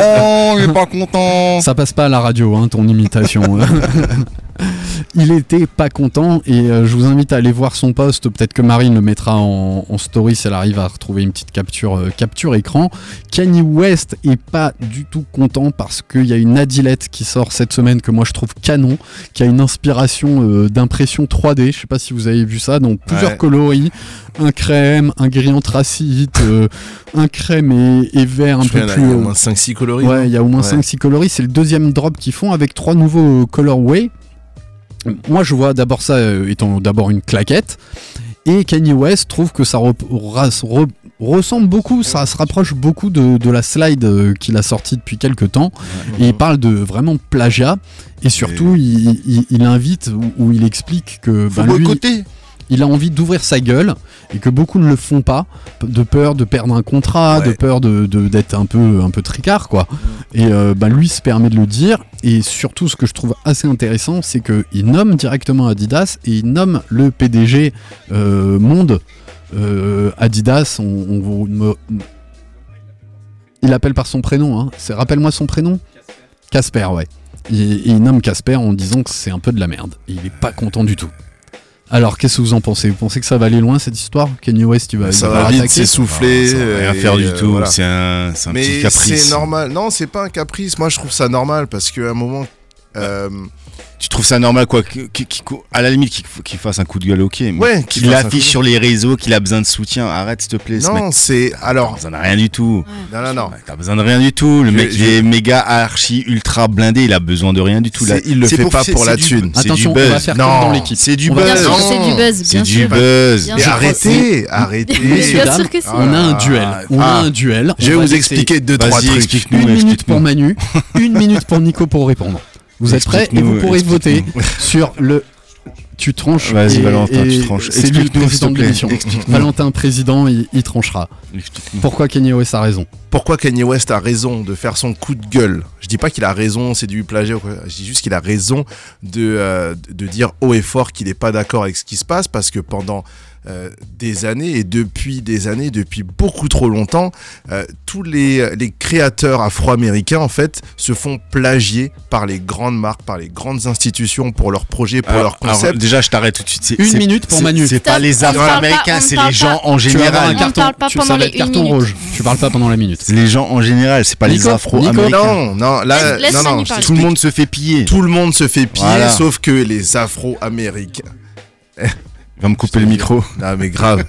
Oh, il est pas content.
Ça passe pas à la radio, hein, ton imitation. il était pas content et euh, je vous invite à aller voir son post. Peut-être que Marine le mettra en, en story si elle arrive à retrouver une petite capture, euh, capture écran. Kanye West est pas du tout content parce qu'il y a une Adilette qui sort cette semaine que moi je trouve canon, qui a une inspiration euh, d'impression 3D. Je sais pas si vous avez vu ça, donc plusieurs
Ouais.
coloris, un crème, un gris anthracite, euh, un crème et, et vert un
Je
peu plus.
il y a
euh,
au moins 5-6 coloris.
Ouais, il y a au moins
Ouais.
5-6 coloris. C'est le deuxième drop qu'ils font avec trois nouveaux euh, colorways. Moi, je vois d'abord ça euh, étant d'abord une claquette. Et Kanye West trouve que ça re- ressemble beaucoup, ça se rapproche beaucoup de, de la slide euh, qu'il a sortie depuis quelques temps. Et il parle de vraiment plagiat. Et surtout, il, il- il invite ou, ou il explique que
Faut
ben, lui,
boycotter.
Il a envie d'ouvrir sa gueule et que beaucoup ne le font pas, de peur de perdre un contrat, de peur de d'être un peu un peu tricard quoi. Et euh, bah, lui se permet de le dire. Et surtout, ce que je trouve assez intéressant, c'est que il nomme directement Adidas et il nomme le PDG euh, monde euh, Adidas. On, on vous- me- il appelle par son prénom. Hein. C'est- Rappelle-moi son prénom. Casper, ouais. Il, il nomme Casper en disant que c'est un peu de la merde. Il est pas content du tout. Alors, qu'est-ce que vous en pensez? Vous pensez que ça va aller loin cette histoire? Kanye West, tu vas
Ça
il
va
va
vite
attaquer?
s'essouffler.
Ça va rien faire du
euh,
tout.
voilà.
C'est un, c'est un
Mais
petit caprice.
c'est normal. Non, c'est pas un caprice. Moi, je trouve ça normal parce qu'à un moment. Euh,
Tu trouves ça normal quoi que- qu'il- qu'il- À la limite qu'il fasse un coup de gueule, ok. Mais
Ouais,
qu'il l'affiche sur les réseaux, qu'il a besoin de soutien. Arrête s'il te plaît. ce
Non,
mec.
c'est. Alors.
T'as besoin de rien du tout.
Non, non, non.
T'as besoin de rien du tout. Le
Je-
mec, il
je-
est méga archi ultra blindé. Il a besoin de rien du tout. Là,
il le
C'est
fait pas
c'est-
pour
c'est
la
du-
thune.
c'est du buzz.
va faire
Non,
dans l'équipe.
C'est du buzz.
Bien sûr que c'est du buzz,
C'est du buzz.
Bien
Mais
sûr.
arrêtez, arrêtez.
Messieurs,
Bien
dames,
sûr que si.
on a un duel. On a
Ah.
un duel.
Je vais vous expliquer deux, trois trucs.
Une minute pour Manu, une minute pour Nico pour répondre. Vous êtes prêts et vous pourrez voter sur le. Tu tranches.
Vas-y, Valentin,
et
tu tranches.
C'est lui le président de l'émission. Valentin, président, il, il tranchera. Pourquoi Kanye West a raison
Pourquoi Kanye West a raison de faire son coup de gueule? Je dis pas qu'il a raison, c'est du plagiat ou quoi. Je dis juste qu'il a raison de, euh, de dire haut et fort qu'il n'est pas d'accord avec ce qui se passe parce que pendant euh, des années et depuis des années, depuis beaucoup trop longtemps, euh, tous les, les créateurs afro-américains en fait se font plagier par les grandes marques, par les grandes institutions pour leurs projets, pour
Alors-
leurs
alors,
concepts.
déjà, je t'arrête tout de suite. C'est-
Une minute pour Manu.
C'est pas les Afro-Américains, c'est les gens en
Tu
général.
On
carton,
parle pas
tu,
pendant
ça va
les
être
une
carton rouge. Tu parles pas pendant la minute.
Les gens en général, c'est pas
Nico,
les Afro-Américains.
non, non, là,
Laisse- laisse
non.
Tout le monde se fait piller.
Tout le monde se fait piller,
Voilà.
sauf que les Afro-Américains.
Il va me couper le micro.
Ah mais grave.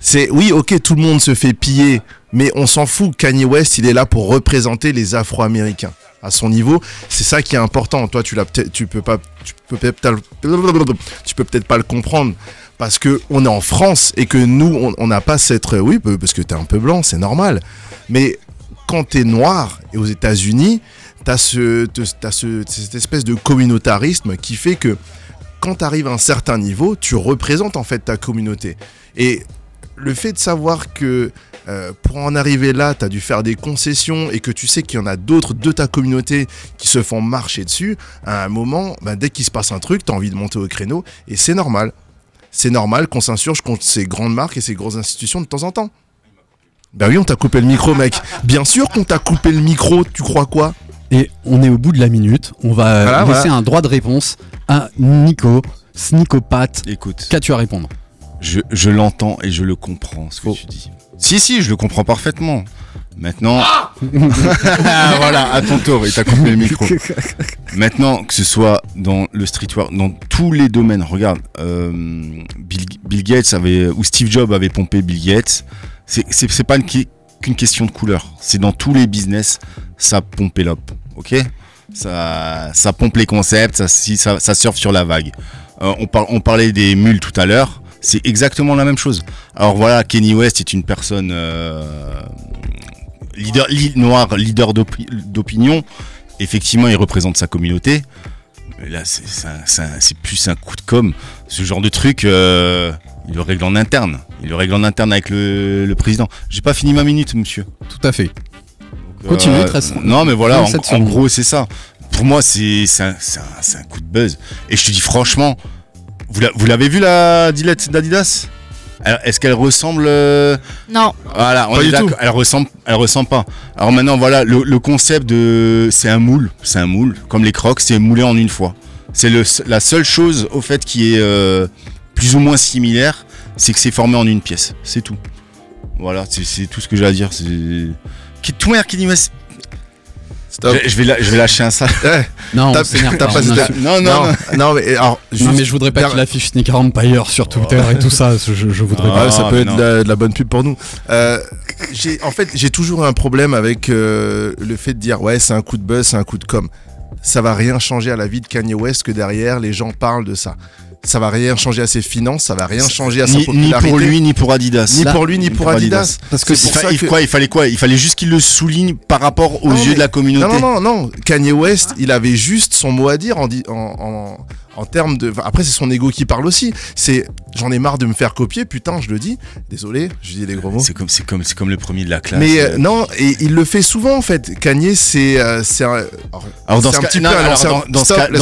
C'est oui, ok, tout le monde se fait piller, mais on s'en fout. Kanye West, il est là pour représenter les Afro-Américains. À son niveau, c'est ça qui est important. Toi, tu l'as tu peux pas, tu peux peut-être, tu peux peut-être pas le comprendre parce que on est en France et que nous, on- n'a pas cette, oui, parce que t'es un peu blanc, c'est normal. Mais quand t'es noir et aux États-Unis, t'as ce, t'as ce, cette espèce de communautarisme qui fait que quand tu arrives à un certain niveau, tu représentes en fait ta communauté. Et le fait de savoir que euh, pour en arriver là, tu as dû faire des concessions et que tu sais qu'il y en a d'autres de ta communauté qui se font marcher dessus, à un moment, bah, dès qu'il se passe un truc, tu as envie de monter au créneau et c'est normal. C'est normal qu'on s'insurge contre ces grandes marques et ces grosses institutions de temps en temps. Bah oui, on t'a coupé le micro, mec. Bien sûr qu'on t'a coupé le micro, tu crois quoi?
Et on est au bout de la minute. On va
Voilà,
laisser
voilà.
un droit de réponse à Nico, Snicopathe.
Écoute,
Qu'as-tu à répondre?
Je, je l'entends et je le comprends ce que
Oh.
tu dis. Si, si, je le comprends parfaitement. Maintenant, Ah, voilà, à ton tour, il t'a coupé le micro. Maintenant, que ce soit dans le streetwear, dans tous les domaines, regarde, euh, Bill, Bill Gates avait, ou Steve Jobs avait pompé Bill Gates. C'est c'est- c'est pas qu'une question de couleur. C'est dans tous les business, ça pompe l'op, ok? Ça, pompe les concepts, ça, surfe sur la vague. Euh, on, par- on parlait des mules tout à l'heure, c'est exactement la même chose. Alors voilà, Kenny West est une personne euh, leader, li- noir, leader d'opi- d'opinion. Effectivement, il représente sa communauté. Mais là, c'est plus un coup de com. Ce genre de truc, euh, il le règle en interne. Il le règle en interne avec le président. J'ai pas fini ma minute, monsieur.
Tout à fait. Continue, reste
Non, mais voilà, en,
27
en
secondes.
gros, c'est ça. Pour moi, c'est c'est un, c'est un- c'est un coup de buzz. Et je te dis franchement, vous la- vous l'avez vu la dilette d'Adidas? Est-ce qu'elle ressemble euh,
Non.
Voilà, on
Pas
est
du
d'accord.
tout.
Elle ressemble, elle ressemble pas. Alors maintenant, voilà, le, le concept de, c'est un moule, c'est un moule, comme les Crocs, c'est moulé en une fois. C'est le, la seule chose au fait qui est euh, plus ou moins similaire, c'est que c'est formé en une pièce. C'est tout. Voilà, c'est c'est tout ce que j'ai à dire. C'est qui tout le monde qui dit mais
Stop.
je, je vais la- je vais lâcher un sale.
Non, on
T'as-
pas.
Non, non, non.
non, mais alors,
Non, mais je voudrais pas qu'il affiche Sneaker Empire sur Twitter et tout ça. Je, je voudrais
Ouais,
pas.
ça
Ah,
peut être
non.
de la, de la bonne pub pour nous. Euh, j'ai, en fait, j'ai toujours un problème avec euh, le fait de dire ouais, c'est un coup de buzz, c'est un coup de com. Ça va rien changer à la vie de Kanye West que derrière les gens parlent de ça. Ça va rien changer à ses finances, ça va rien changer à sa
Ni, ni pour lui, ni pour Adidas.
Ni pour lui, ni pour Adidas.
Parce que
pour
fa-
ça
il-
que-
quoi, il fallait quoi? Il fallait juste qu'il le souligne par rapport aux
non,
yeux
mais-
de la communauté.
Non, non, non, non. Kanye West, il avait juste son mot à dire en, en, en, en termes de. enfin, Après, c'est son ego qui parle aussi. C'est j'en ai marre de me faire copier, putain, je le dis. Désolé, je dis les gros mots.
C'est comme, c'est comme, c'est comme le premier de la classe.
Mais
euh,
euh, non, et il le fait souvent en fait. Kanye, c'est euh, c'est un,
Alors dans ce, alors dans, dans ce dans cas-là,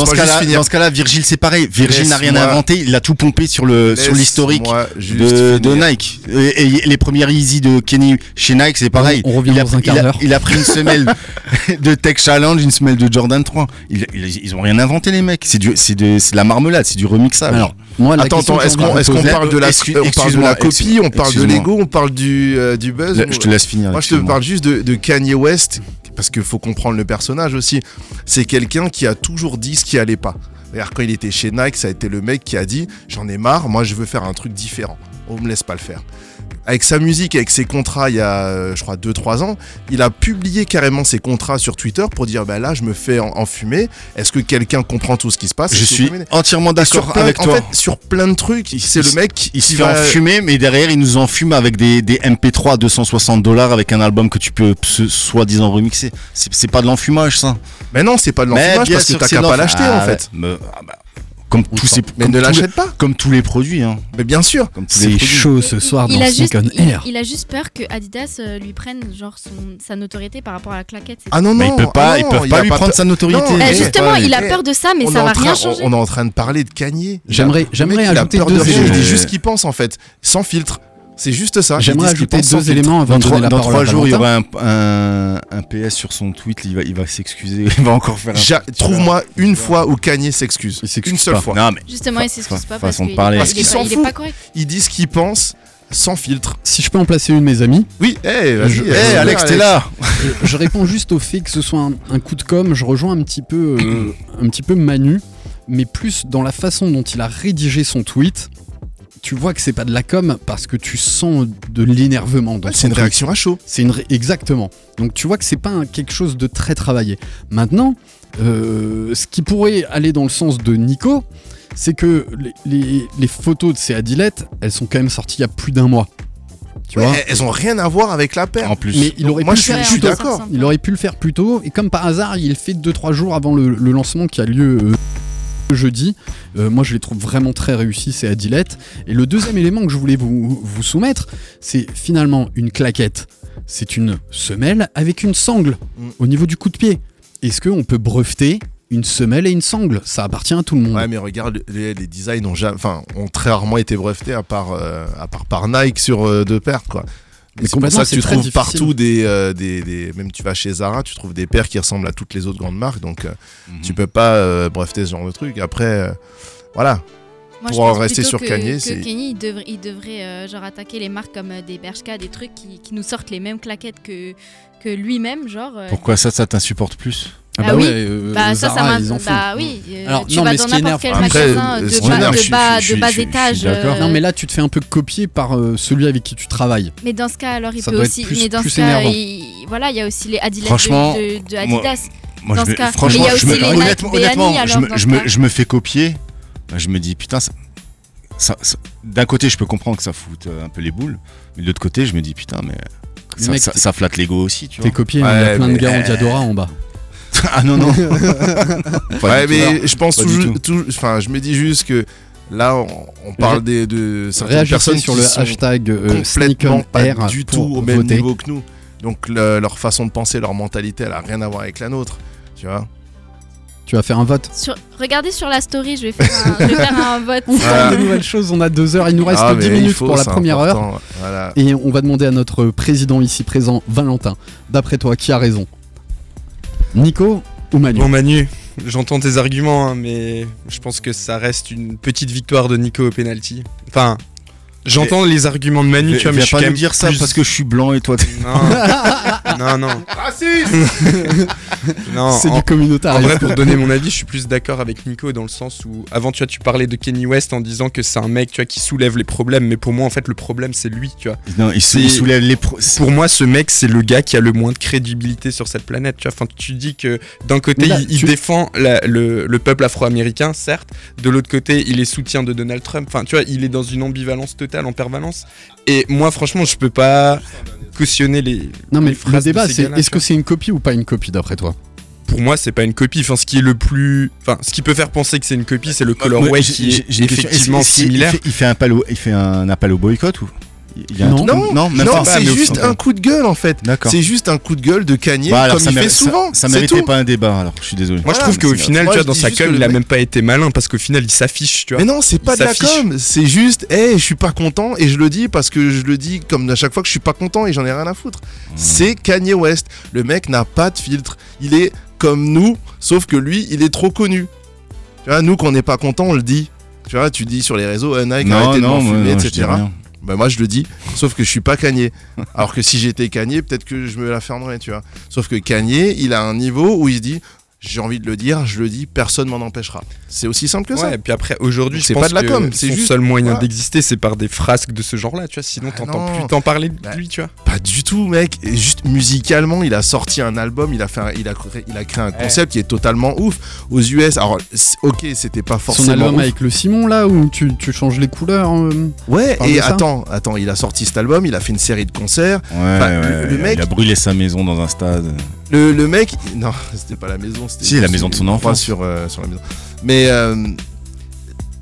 dans ce cas-là, Virgile, c'est pareil. Virgile n'a rien
Laisse-moi-
inventé. Il a tout pompé sur le sur l'historique de. Nike. Et, et les premières Easy de Kenny chez Nike, c'est pareil.
On- on revient
il a,
dans un
il a-
quart d'heure.
il a pris une semelle de Tech Challenge, une semelle de Jordan 3. Ils, ils, ils ont rien inventé les mecs. C'est du, c'est de, la marmelade, c'est du remixage.
Alors, moi, la
Attends, est-ce qu'on parle de la,
Excuse-
on parle de la copie, on parle de l'ego, on parle du, euh, du buzz
je te laisse finir.
Moi, je te parle juste de, de Kanye West, parce qu'il faut comprendre le personnage aussi. C'est quelqu'un qui a toujours dit ce qui allait pas. Regarde, quand il était chez Nike, ça a été le mec qui a dit J'en ai marre, moi je veux faire un truc différent. On me laisse pas le faire. Avec sa musique, avec ses contrats, il y a, euh, je crois, 2-3 ans, il a publié carrément ses contrats sur Twitter pour dire Bah là, je me fais en- enfumer. Est-ce que quelqu'un comprend tout ce qui se passe?
Je suis entièrement d'accord avec
en
toi.
fait, sur plein de trucs, c'est le mec
Il se fait
va-
enfumer, mais derrière, il nous enfume avec des, des MP3 à 260 dollars avec un album que tu peux soi-disant remixer. C'est pas de l'enfumage, ça.
Mais non, c'est pas de l'enfumage parce que t'as qu'à pas l'acheter en
Ah,
fait.
mais- ah bah, comme tous ces,
Mais
comme
ne l'achète pas.
Comme tous les produits. Hein.
Mais bien sûr.
Comme tous les
C'est chaud ce soir
il
dans
a, juste, il,
Air.
il a juste peur que Adidas euh, lui prenne genre son, sa notoriété par rapport à la claquette.
Ah non, non,
Mais il peut pas-
ah
ils
non,
peuvent
il
pas
a
lui prendre
peur-
sa notoriété.
Non, eh,
justement,
eh,
il a peur de ça, mais
on
ça
est
va
en train-
rien
on-
changer.
On est en train de parler de Kanye. Il a-
J'aimerais- j'aimerais
il a
ajouter
peur
deux
de rien.
éléments.
Je dis juste ce qu'il pense en fait, sans filtre. C'est juste ça.
J'aimerais ajouter deux éléments avant
Dans
de donner la
dans
parole
trois jours, il y aura un, un, un PS sur son tweet. Il va, il va s'excuser. Il va encore faire un.
Trouve-moi une fois où Kanye s'excuse.
Il s'excuse
Une seule
pas.
fois.
Non, mais
Justement, il s'excuse pas parce qu'il
s'en fout.
pas correct.
Il dit ce qu'il pense sans filtre.
Si je peux en placer une, mes amis,
Oui, eh.
Je-
eh,
Eh, Alex, t'es là
je réponds juste au fait que ce soit un, un coup de com. Je rejoins un petit peu, euh, un petit peu Manu, mais plus dans la façon dont il a rédigé son tweet. Tu vois que c'est pas de la com parce que tu sens de l'énervement.
Ouais, C'est une réaction à chaud.
C'est une ré- exactement. Donc tu vois que c'est pas un- quelque chose de très travaillé. Maintenant, euh, ce qui pourrait aller dans le sens de Nico, c'est que les, les- les photos de ces Adilettes, elles sont quand même sorties il y a plus d'un mois. Tu
Ouais,
vois
elles ont rien à voir avec la paire.
En plus.
mais il aurait
Moi,
pu
je suis,
le
je
faire
suis
plus tôt.
d'accord.
Il aurait pu le faire plus tôt et comme par hasard, il le fait 2-3 jours avant le, le lancement qui a lieu euh, jeudi. Euh, moi, je les trouve vraiment très réussis, ces Adilette. Et le deuxième élément que je voulais vous, vous soumettre, c'est finalement une claquette. C'est une semelle avec une sangle
Mm.
au niveau du coup de pied. Est-ce qu'on peut breveter une semelle et une sangle? Ça appartient à tout le monde.
Ouais, mais regarde, les, les designs ont, jamais, ont très rarement été brevetés à part, euh, à part par Nike sur euh, deux paires, quoi.
Mais
c'est pour
complètement,
ça que tu
très
trouves
difficile.
partout des, euh, des, des- Même tu vas chez Zara, tu trouves des paires qui ressemblent à toutes les autres grandes marques, donc euh,
Mhm.
tu peux pas euh, breveter ce genre de truc. Après, euh, voilà.
Moi,
Pour en
pense
rester
plutôt
sur
que,
Kanye, c'est-
Kanye, il devrait, il devrait euh, genre attaquer les marques comme euh, des Bershka, des trucs qui, qui nous sortent les mêmes claquettes que, que lui-même, genre. euh,
Pourquoi ça, ça t'insupporte plus
Ah
Ah oui.
euh,
bah ça, ça
ils en font.
Bah oui.
Alors,
tu
non,
vas
mais
dans n'importe quel
Après,
magasin de, bas-
énerve,
de
je
bas,
je
de étage.
d'accord.
euh,
Non, mais là, tu te fais un peu copier par euh, celui avec qui tu travailles.
Mais dans ce cas, alors, il
Ça
peut aussi.
plus-
mais dans ce cas,
énervant.
il- voilà, il y a aussi les Adidas
Franchement,
de, de- de
moi-
Adidas.
Moi,
Dans
je
ce
me-
cas.
franchement,
il y a
je me-
aussi les Nike
honnêtement, je me fais copier. Bah, je me dis, putain, ça, ça- ça- d'un côté, je peux comprendre que ça foute euh, un peu les boules. Mais de l'autre côté, je me dis, putain, mais ça,
mec,
ça-
t'es-
ça flatte l'ego aussi, tu
T'es
vois.
copié, il y a plein de gars en diadora en bas.
ah non, non.
Ouais,
tout.
mais je pense toujours. Enfin, je me dis juste que là, on, on parle des, de certaines personnes
sur
qui
le
sont
hashtag euh,
complètement pas du tout au même niveau que nous. Donc le- leur façon de penser, leur mentalité, elle a rien à voir avec la nôtre. Tu vois
Tu vas faire un vote.
Sur- Regardez sur la story, je vais faire un, je vais faire un vote.
On parle de nouvelles choses, on a deux heures, il nous reste
Ah,
10
mais il
minutes
faut,
pour la première heure.
Voilà.
Et on va demander à notre président ici présent, Valentin, d'après toi, qui a raison? Nico ou Manu?
Bon Manu, j'entends tes arguments, hein, mais je pense que ça reste une petite victoire de Nico au penalty. Enfin, J'entends les arguments de Manu, tu vois, mais je suis
pas
quand
nous
même
dire ça
plus-
parce que je suis blanc et toi. t'es-
Non, non, non. non
C'est
en-
du communautarisme.
En vrai, pour donner mon avis, je suis plus d'accord avec Nico dans le sens où avant, tu vois, tu parlais de Kenny West en disant que c'est un mec, tu vois, qui soulève les problèmes, mais pour moi, en fait, le problème, c'est lui, tu vois.
Non, il,
C'est-
soulève les. pro-
Pour moi, ce mec, c'est le gars qui a le moins de crédibilité sur cette planète. Tu vois, enfin, tu dis que d'un côté,
là,
il, défend la- le, le peuple afro-américain, certes. De l'autre côté, il est soutien de Donald Trump. Enfin, tu vois, il est dans une ambivalence totale en permanence. Et moi, franchement, je peux pas cautionner les.
Non, mais
les
le
phrases
débat,
ces
c'est est-ce que c'est une copie ou pas une copie d'après toi?
Pour moi, c'est pas une copie. Enfin, ce qui est le plus, enfin, ce qui peut faire penser que c'est une copie, c'est le colorway
Ouais,
qui
j'ai-
est effectivement
Est-ce- est-ce qu'il-
similaire.
Il fait, il fait un appel au, il fait un appel au boycott ou? Y a un
Non.
Non,
non, même
non,
pas.
c'est juste un coup de gueule en fait.
D'accord.
C'est juste un coup de gueule de Kanye
Bah, alors,
comme
ça
il fait
ça-
souvent.
Ça, méritait
tout.
pas un débat. Alors, je suis désolé.
Moi, je trouve qu'au final, tu vois, dans sa com, il a même pas été malin parce qu'au final, il s'affiche, tu vois.
Mais non, c'est pas de la com, c'est juste, hé, je suis pas content et je le dis parce que je le dis comme à chaque fois que je suis pas content et j'en ai rien à foutre. C'est Kanye West. Le mec n'a pas de filtre. Il est comme nous, sauf que lui, il est trop connu. Tu vois, nous, qu'on n'est pas content, on le dit. Tu vois, tu dis sur les réseaux, Nike, arrêtez de
dis
etc. Bah moi je le dis, sauf que je suis pas Kanye. Alors que si j'étais Kanye, peut-être que je me la fermerais, tu vois. Sauf que Kanye, il a un niveau où il se dit, j'ai envie de le dire, je le dis, personne m'en empêchera. C'est aussi simple que ça.
Ouais, et puis après, aujourd'hui,
C'est pas de la com, c'est
son
juste-
seul moyen d'exister, c'est par des frasques de ce genre-là, tu vois. Sinon,
Ah
t'entends plus t'en parler de
Bah,
lui, tu vois.
Pas du tout, mec. Et juste musicalement, il a sorti un album, il a, fait un- il a, créé, il a créé un concept qui est totalement ouf. Aux US, alors, ok, c'était pas
Son
forcément.
album
ouf.
avec le Simon là où tu, tu changes les couleurs euh,
Ouais, et attends, attends, il a sorti cet album, il a fait une série de concerts.
Ouais,
Enfin,
ouais,
le, le
il
mec,
a brûlé sa maison dans un stade.
Le, le mec, non, c'était pas la maison, c'était
Si, la maison de son enfance.
sur, euh, sur la maison. Mais euh,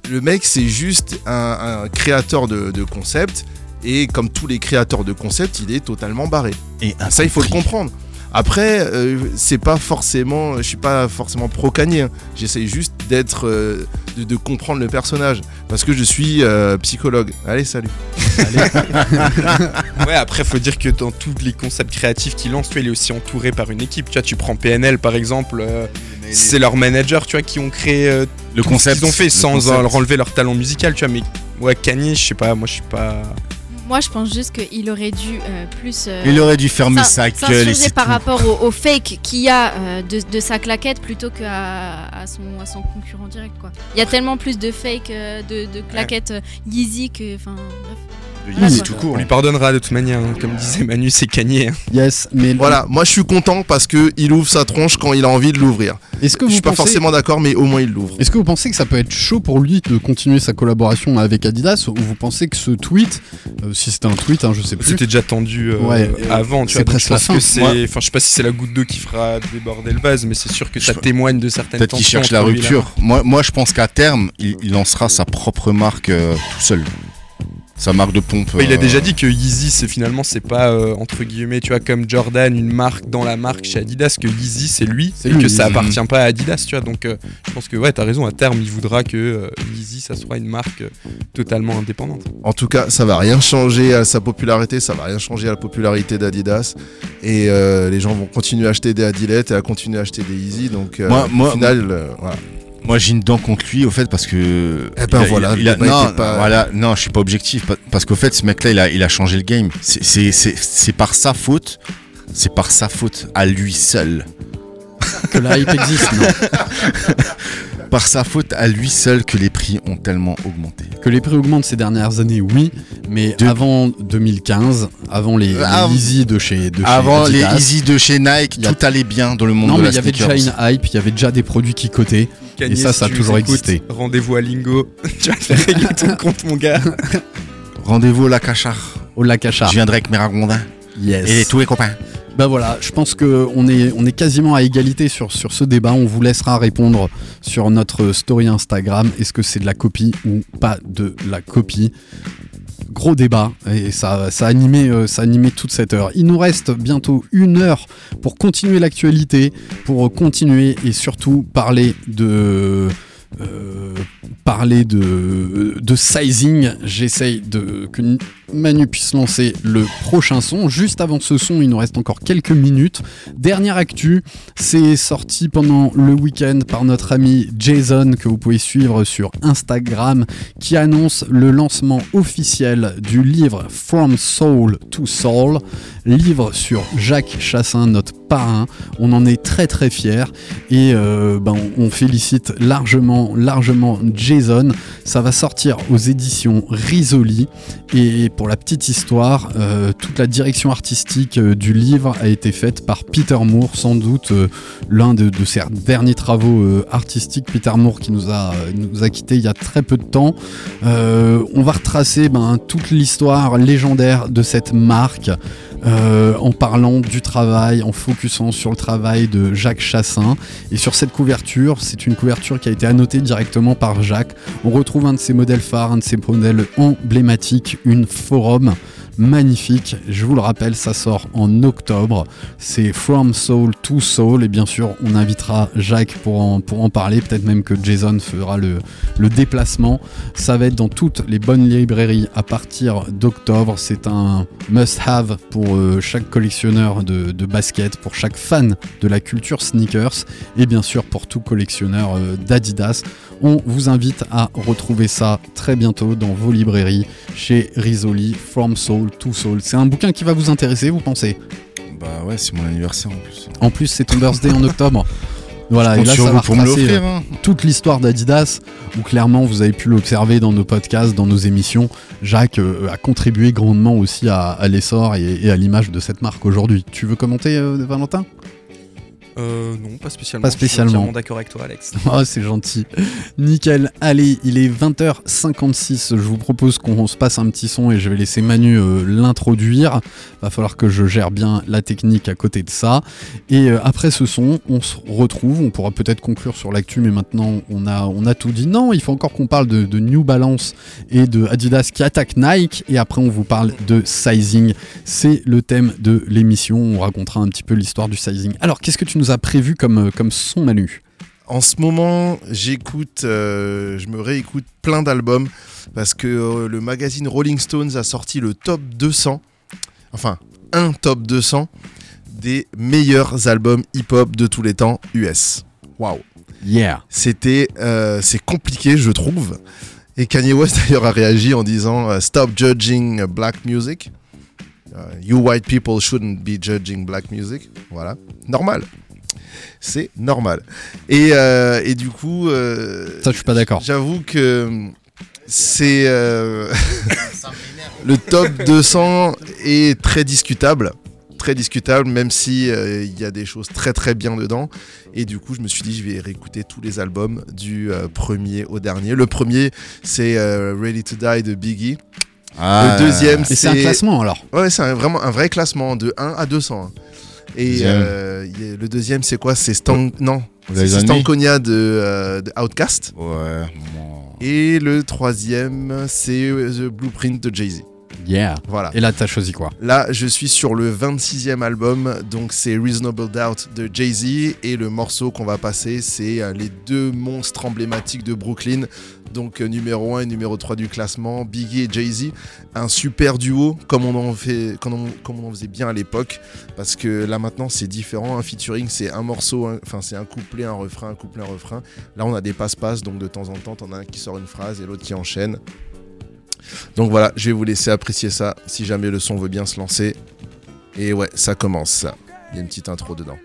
le mec, c'est juste un, un créateur de, de concept. Et comme tous les créateurs de concept, il est totalement barré.
Et
Ça, il faut le comprendre. Après, euh, c'est pas forcément, je suis pas forcément pro Kanye. hein. J'essaye juste d'être, euh, de, de comprendre le personnage, parce que je suis euh, psychologue. Allez, salut.
Ouais, après, faut dire que dans tous les concepts créatifs qu'il lance, tu vois, il est aussi entouré par une équipe. Tu vois, tu prends PNL par exemple, euh, c'est leurs managers, tu vois, qui ont créé euh,
Le
tout
concept.
ce qu'ils ont fait sans leur enlever leur talent musical, tu vois. Mais ouais, Kanye, je sais pas, moi, je suis pas.
Moi, je pense juste qu'il aurait dû euh, plus. euh,
Il aurait dû fermer sa gueule et
par
tout.
rapport au, au fake qu'il y a euh, de, de sa claquette plutôt qu'à à son, à son concurrent direct. Quoi. Il y a tellement plus de fake euh, de, de claquettes Yeezy que. Enfin, bref.
Yeezy
quoi.
tout court.
On lui pardonnera de toute manière, hein. comme disait Manu, c'est Kanye. hein.
Yes, mais
Voilà, moi je suis content parce que il ouvre sa tronche quand il a envie de l'ouvrir.
Est-ce que
Je suis pas forcément d'accord, mais au moins il l'ouvre.
Est-ce que vous pensez que ça peut être chaud pour lui de continuer sa collaboration avec Adidas ou vous pensez que ce tweet, euh, si c'était un tweet, hein, je sais plus,
C'était déjà tendu euh,
Ouais.
avant, tu
C'est
vois.
presque
je pense
la fin.
que c'est. Enfin, je sais pas si c'est la goutte d'eau qui fera déborder le vase, mais c'est sûr que ça
Je-
témoigne de certaines
Peut-être qu'il
tensions
cherche la rupture. Moi, moi, je pense qu'à terme, il, il lancera sa propre marque euh, tout seul. Sa marque de pompe.
Il a
euh,
déjà dit que Yeezy, c'est finalement, c'est pas euh, entre guillemets, tu vois, comme Jordan, une marque dans la marque chez Adidas, que Yeezy c'est lui,
C'est
et
lui,
que ça appartient pas à Adidas, tu vois. Donc, euh, je pense que ouais, t'as raison. À terme, il voudra que euh, Yeezy, ça soit une marque euh, totalement indépendante.
En tout cas, ça va rien changer à sa popularité, ça va rien changer à la popularité d'Adidas. Et euh, les gens vont continuer à acheter des Adilet et à continuer à acheter des Yeezy. Donc, euh,
Moi- moi-
au final, euh, voilà.
Moi, j'ai une dent contre lui, au fait, parce que.
Eh ben
il a-
voilà,
il a-
le débat
non,
pas-
voilà, non, je suis pas objectif, pa- parce qu'au fait, ce mec-là, il a, il a changé le game. C'est- C'est c'est- c'est par sa faute, c'est par sa faute à lui seul.
que la hype existe, non
Par sa faute à lui seul que les prix ont tellement augmenté.
Que les prix augmentent ces dernières années, oui, mais
De-
avant 2015, avant les, les
Av-
Yeezy de chez, de chez
Avant les Easy de chez Nike,
il a-
tout allait bien dans le monde
non
de
mais
la
il y avait déjà une hype, il y avait déjà des produits qui cotaient.
Kanye,
ça,
si
ça a toujours
écoutes,
existé.
Rendez-vous à Lingo, tu vas te faire régler ton compte, mon gars.
Rendez-vous au lac Achar.
Au lac Achar.
Je viendrai avec mes ragondins
Yes.
et tous les copains.
Bah voilà, je pense que on est, on est quasiment à égalité sur, sur ce débat. On vous laissera répondre sur notre story Instagram. Est-ce que c'est de la copie ou pas de la copie? Gros débat et ça, ça, a euh, ça a animé toute cette heure. Il nous reste bientôt une heure pour continuer l'actualité, pour continuer et surtout parler de... euh, parler de, sizing, j'essaye de que Manu puisse lancer le prochain son. Juste avant ce son, il nous reste encore quelques minutes. Dernière actu, c'est sorti pendant le week-end par notre ami Jason que vous pouvez suivre sur Instagram qui annonce le lancement officiel du livre From Soul to Soul, livre sur Jacques Chassin, notre On en est très très fiers et euh, ben, on félicite largement, largement Jason. Ça va sortir aux éditions Risoli et pour la petite histoire, euh, toute la direction artistique euh, du livre a été faite par Peter Moore, sans doute l'un de, ses derniers travaux artistiques. Peter Moore qui nous a, nous a quittés il y a très peu de temps. On va retracer ben, toute l'histoire légendaire de cette marque. en parlant du travail, en sur le travail de Jacques Chassin. Et sur cette couverture, c'est une couverture qui a été annotée directement par Jacques. On retrouve un de ses modèles phares, un de ses modèles emblématiques, une forum magnifique. Je vous le rappelle, ça sort en octobre. C'est From Soul to Soul. Et bien sûr, on invitera Jacques pour en, parler. Peut-être même que Jason fera le, le déplacement. Ça va être dans toutes les bonnes librairies à partir d'octobre. C'est un must-have pour euh, chaque collectionneur de, de basket, pour chaque fan de la culture sneakers et bien sûr pour tout collectionneur euh, d'Adidas. On vous invite à retrouver ça très bientôt dans vos librairies chez Risoli, From Soul to Soul. C'est un bouquin qui va vous intéresser, vous pensez?
Bah ouais, c'est mon anniversaire en plus.
En plus, c'est ton birthday en octobre. Voilà, et là, ça
vous
va retracer
l'offrir,
euh,
hein.
toute l'histoire d'Adidas, où clairement, vous avez pu l'observer dans nos podcasts, dans nos émissions. Jacques euh, a contribué grandement aussi à, à l'essor et, et à l'image de cette marque aujourd'hui. Tu veux commenter, euh, Valentin?
Euh, non, pas spécialement.
Pas spécialement.
d'accord avec toi, Alex.
Oh, c'est gentil. Nickel. Allez, il est 20h56. Je vous propose qu'on se passe un petit son et je vais laisser Manu euh, l'introduire. Va falloir que je gère bien la technique à côté de ça. Et euh, après ce son, on se retrouve. On pourra peut-être conclure sur l'actu, mais maintenant on a, on a tout dit. Non, il faut encore qu'on parle de, de New Balance et de Adidas qui attaquent Nike. Et après, on vous parle de sizing. C'est le thème de l'émission. On racontera un petit peu l'histoire du sizing. Alors, qu'est-ce que tu nous as prévu comme, euh, comme son, Manu
En ce moment, j'écoute, euh, je me réécoute plein d'albums parce que euh, le magazine Rolling Stones a sorti le top 200, enfin un top 200 des meilleurs albums hip-hop de tous les temps US. Waouh.
Yeah.
C'était, euh, c'est compliqué, je trouve. Et Kanye West d'ailleurs a réagi en disant Stop judging black music. You white people shouldn't be judging black music. Voilà, normal. C'est normal. Et, euh, et du coup. euh,
Ça, je suis pas d'accord.
J'avoue que c'est. euh, le top 200 est très discutable. Très discutable, même si euh, il y a des choses très très bien dedans. Et du coup, je me suis dit, je vais réécouter tous les albums du euh, premier au dernier. Le premier, c'est euh, Ready to Die de Biggie.
Ah.
le deuxième,
Et
c'est
c'est un classement alors
Ouais, c'est un- vraiment un vrai classement de 1 à 200. hein. Et euh, le deuxième, c'est quoi? C'est Stan... Non, c'est Stankonia de, euh, de Outkast.
Ouais.
Et le troisième, c'est euh, The Blueprint de Jay-Z.
Yeah.
Voilà.
Et là, t'as choisi quoi
Là, je suis sur le 26e album, donc c'est Reasonable Doubt de Jay-Z. Et le morceau qu'on va passer, c'est euh, les deux monstres emblématiques de Brooklyn. Donc euh, numéro 1 et numéro 3 du classement, Biggie et Jay-Z. Un super duo, comme on en, fait, comme on, comme on en faisait bien à l'époque. Parce que là maintenant, c'est différent. Un featuring, c'est un morceau, enfin c'est un couplet, un refrain, un couplet, un refrain. Là, on a des passe-passe, donc de temps en temps, t'en as un qui sort une phrase et l'autre qui enchaîne. Donc voilà, je vais vous laisser apprécier ça si jamais le son veut bien se lancer. Et ouais, ça commence. Il y a une petite intro dedans.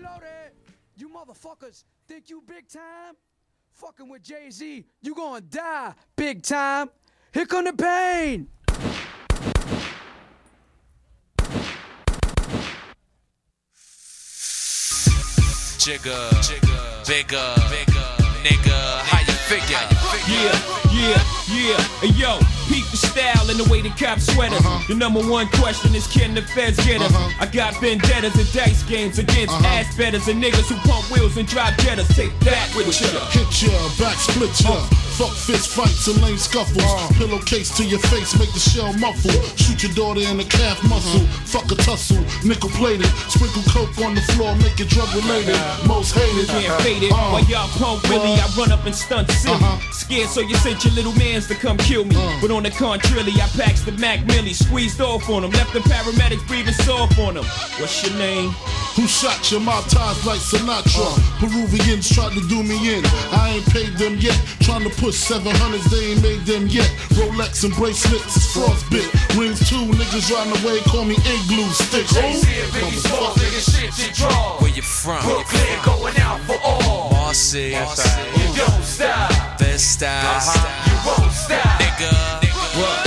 You motherfuckers think you big time? Fucking with Jay Z, you gonna die big time. Here come the pain.
Jigger, bigger, nigga, how you figure?
Yeah, yeah, yeah. Yo, peep the style and the way the cops sweat us. Uh-huh. The number one question is can the feds get us? Uh-huh. I got vendettas and dice games against uh-huh. ass betters and niggas who pump wheels and drive jettas. Take that with ya.
Hit ya, back split ya. Uh, Fuck fist fights and lame scuffles. Uh. Pillowcase to your face, make the shell muffle. Shoot your daughter in the calf muscle. Mm-hmm. Fuck a tussle, nickel plated. Sprinkle coke on the floor, make it drug related. Most hated.
Can't fade it.
Uh,
While y'all pump Willie, I run up and stunt silly. Uh-huh. Scared, so you sent your little mans to come kill me. Uh. But on the contrary, I packs the Mac Millie, squeezed off on him, left the paramedics breathing soft on him. What's your name?
Who shot your My ties like Sinatra. Uh. Peruvians tried to do me in. I ain't paid them yet. Trying to push 700s, they ain't made them yet. Rolex and bracelets is frostbit. Rings two, niggas riding away, call me igloo stick.
Where you from?
Brooklyn going out for all.
Marcy.
You don't stop.
Vesta. Uh-huh.
You won't stop.
Nigga.
What? What?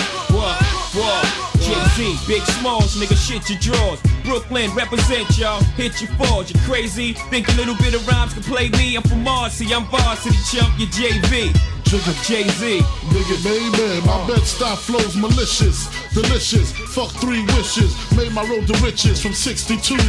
Big smalls, nigga, shit your drawers. Brooklyn, represent y'all, hit your fours. You crazy? Think a little bit of rhymes can play me? I'm from Marcy, I'm varsity chump, you JV.
Jigga
Jay-Z.
Nigga, baby, my bed style flows malicious, delicious. Fuck three wishes, made my road to riches from 62.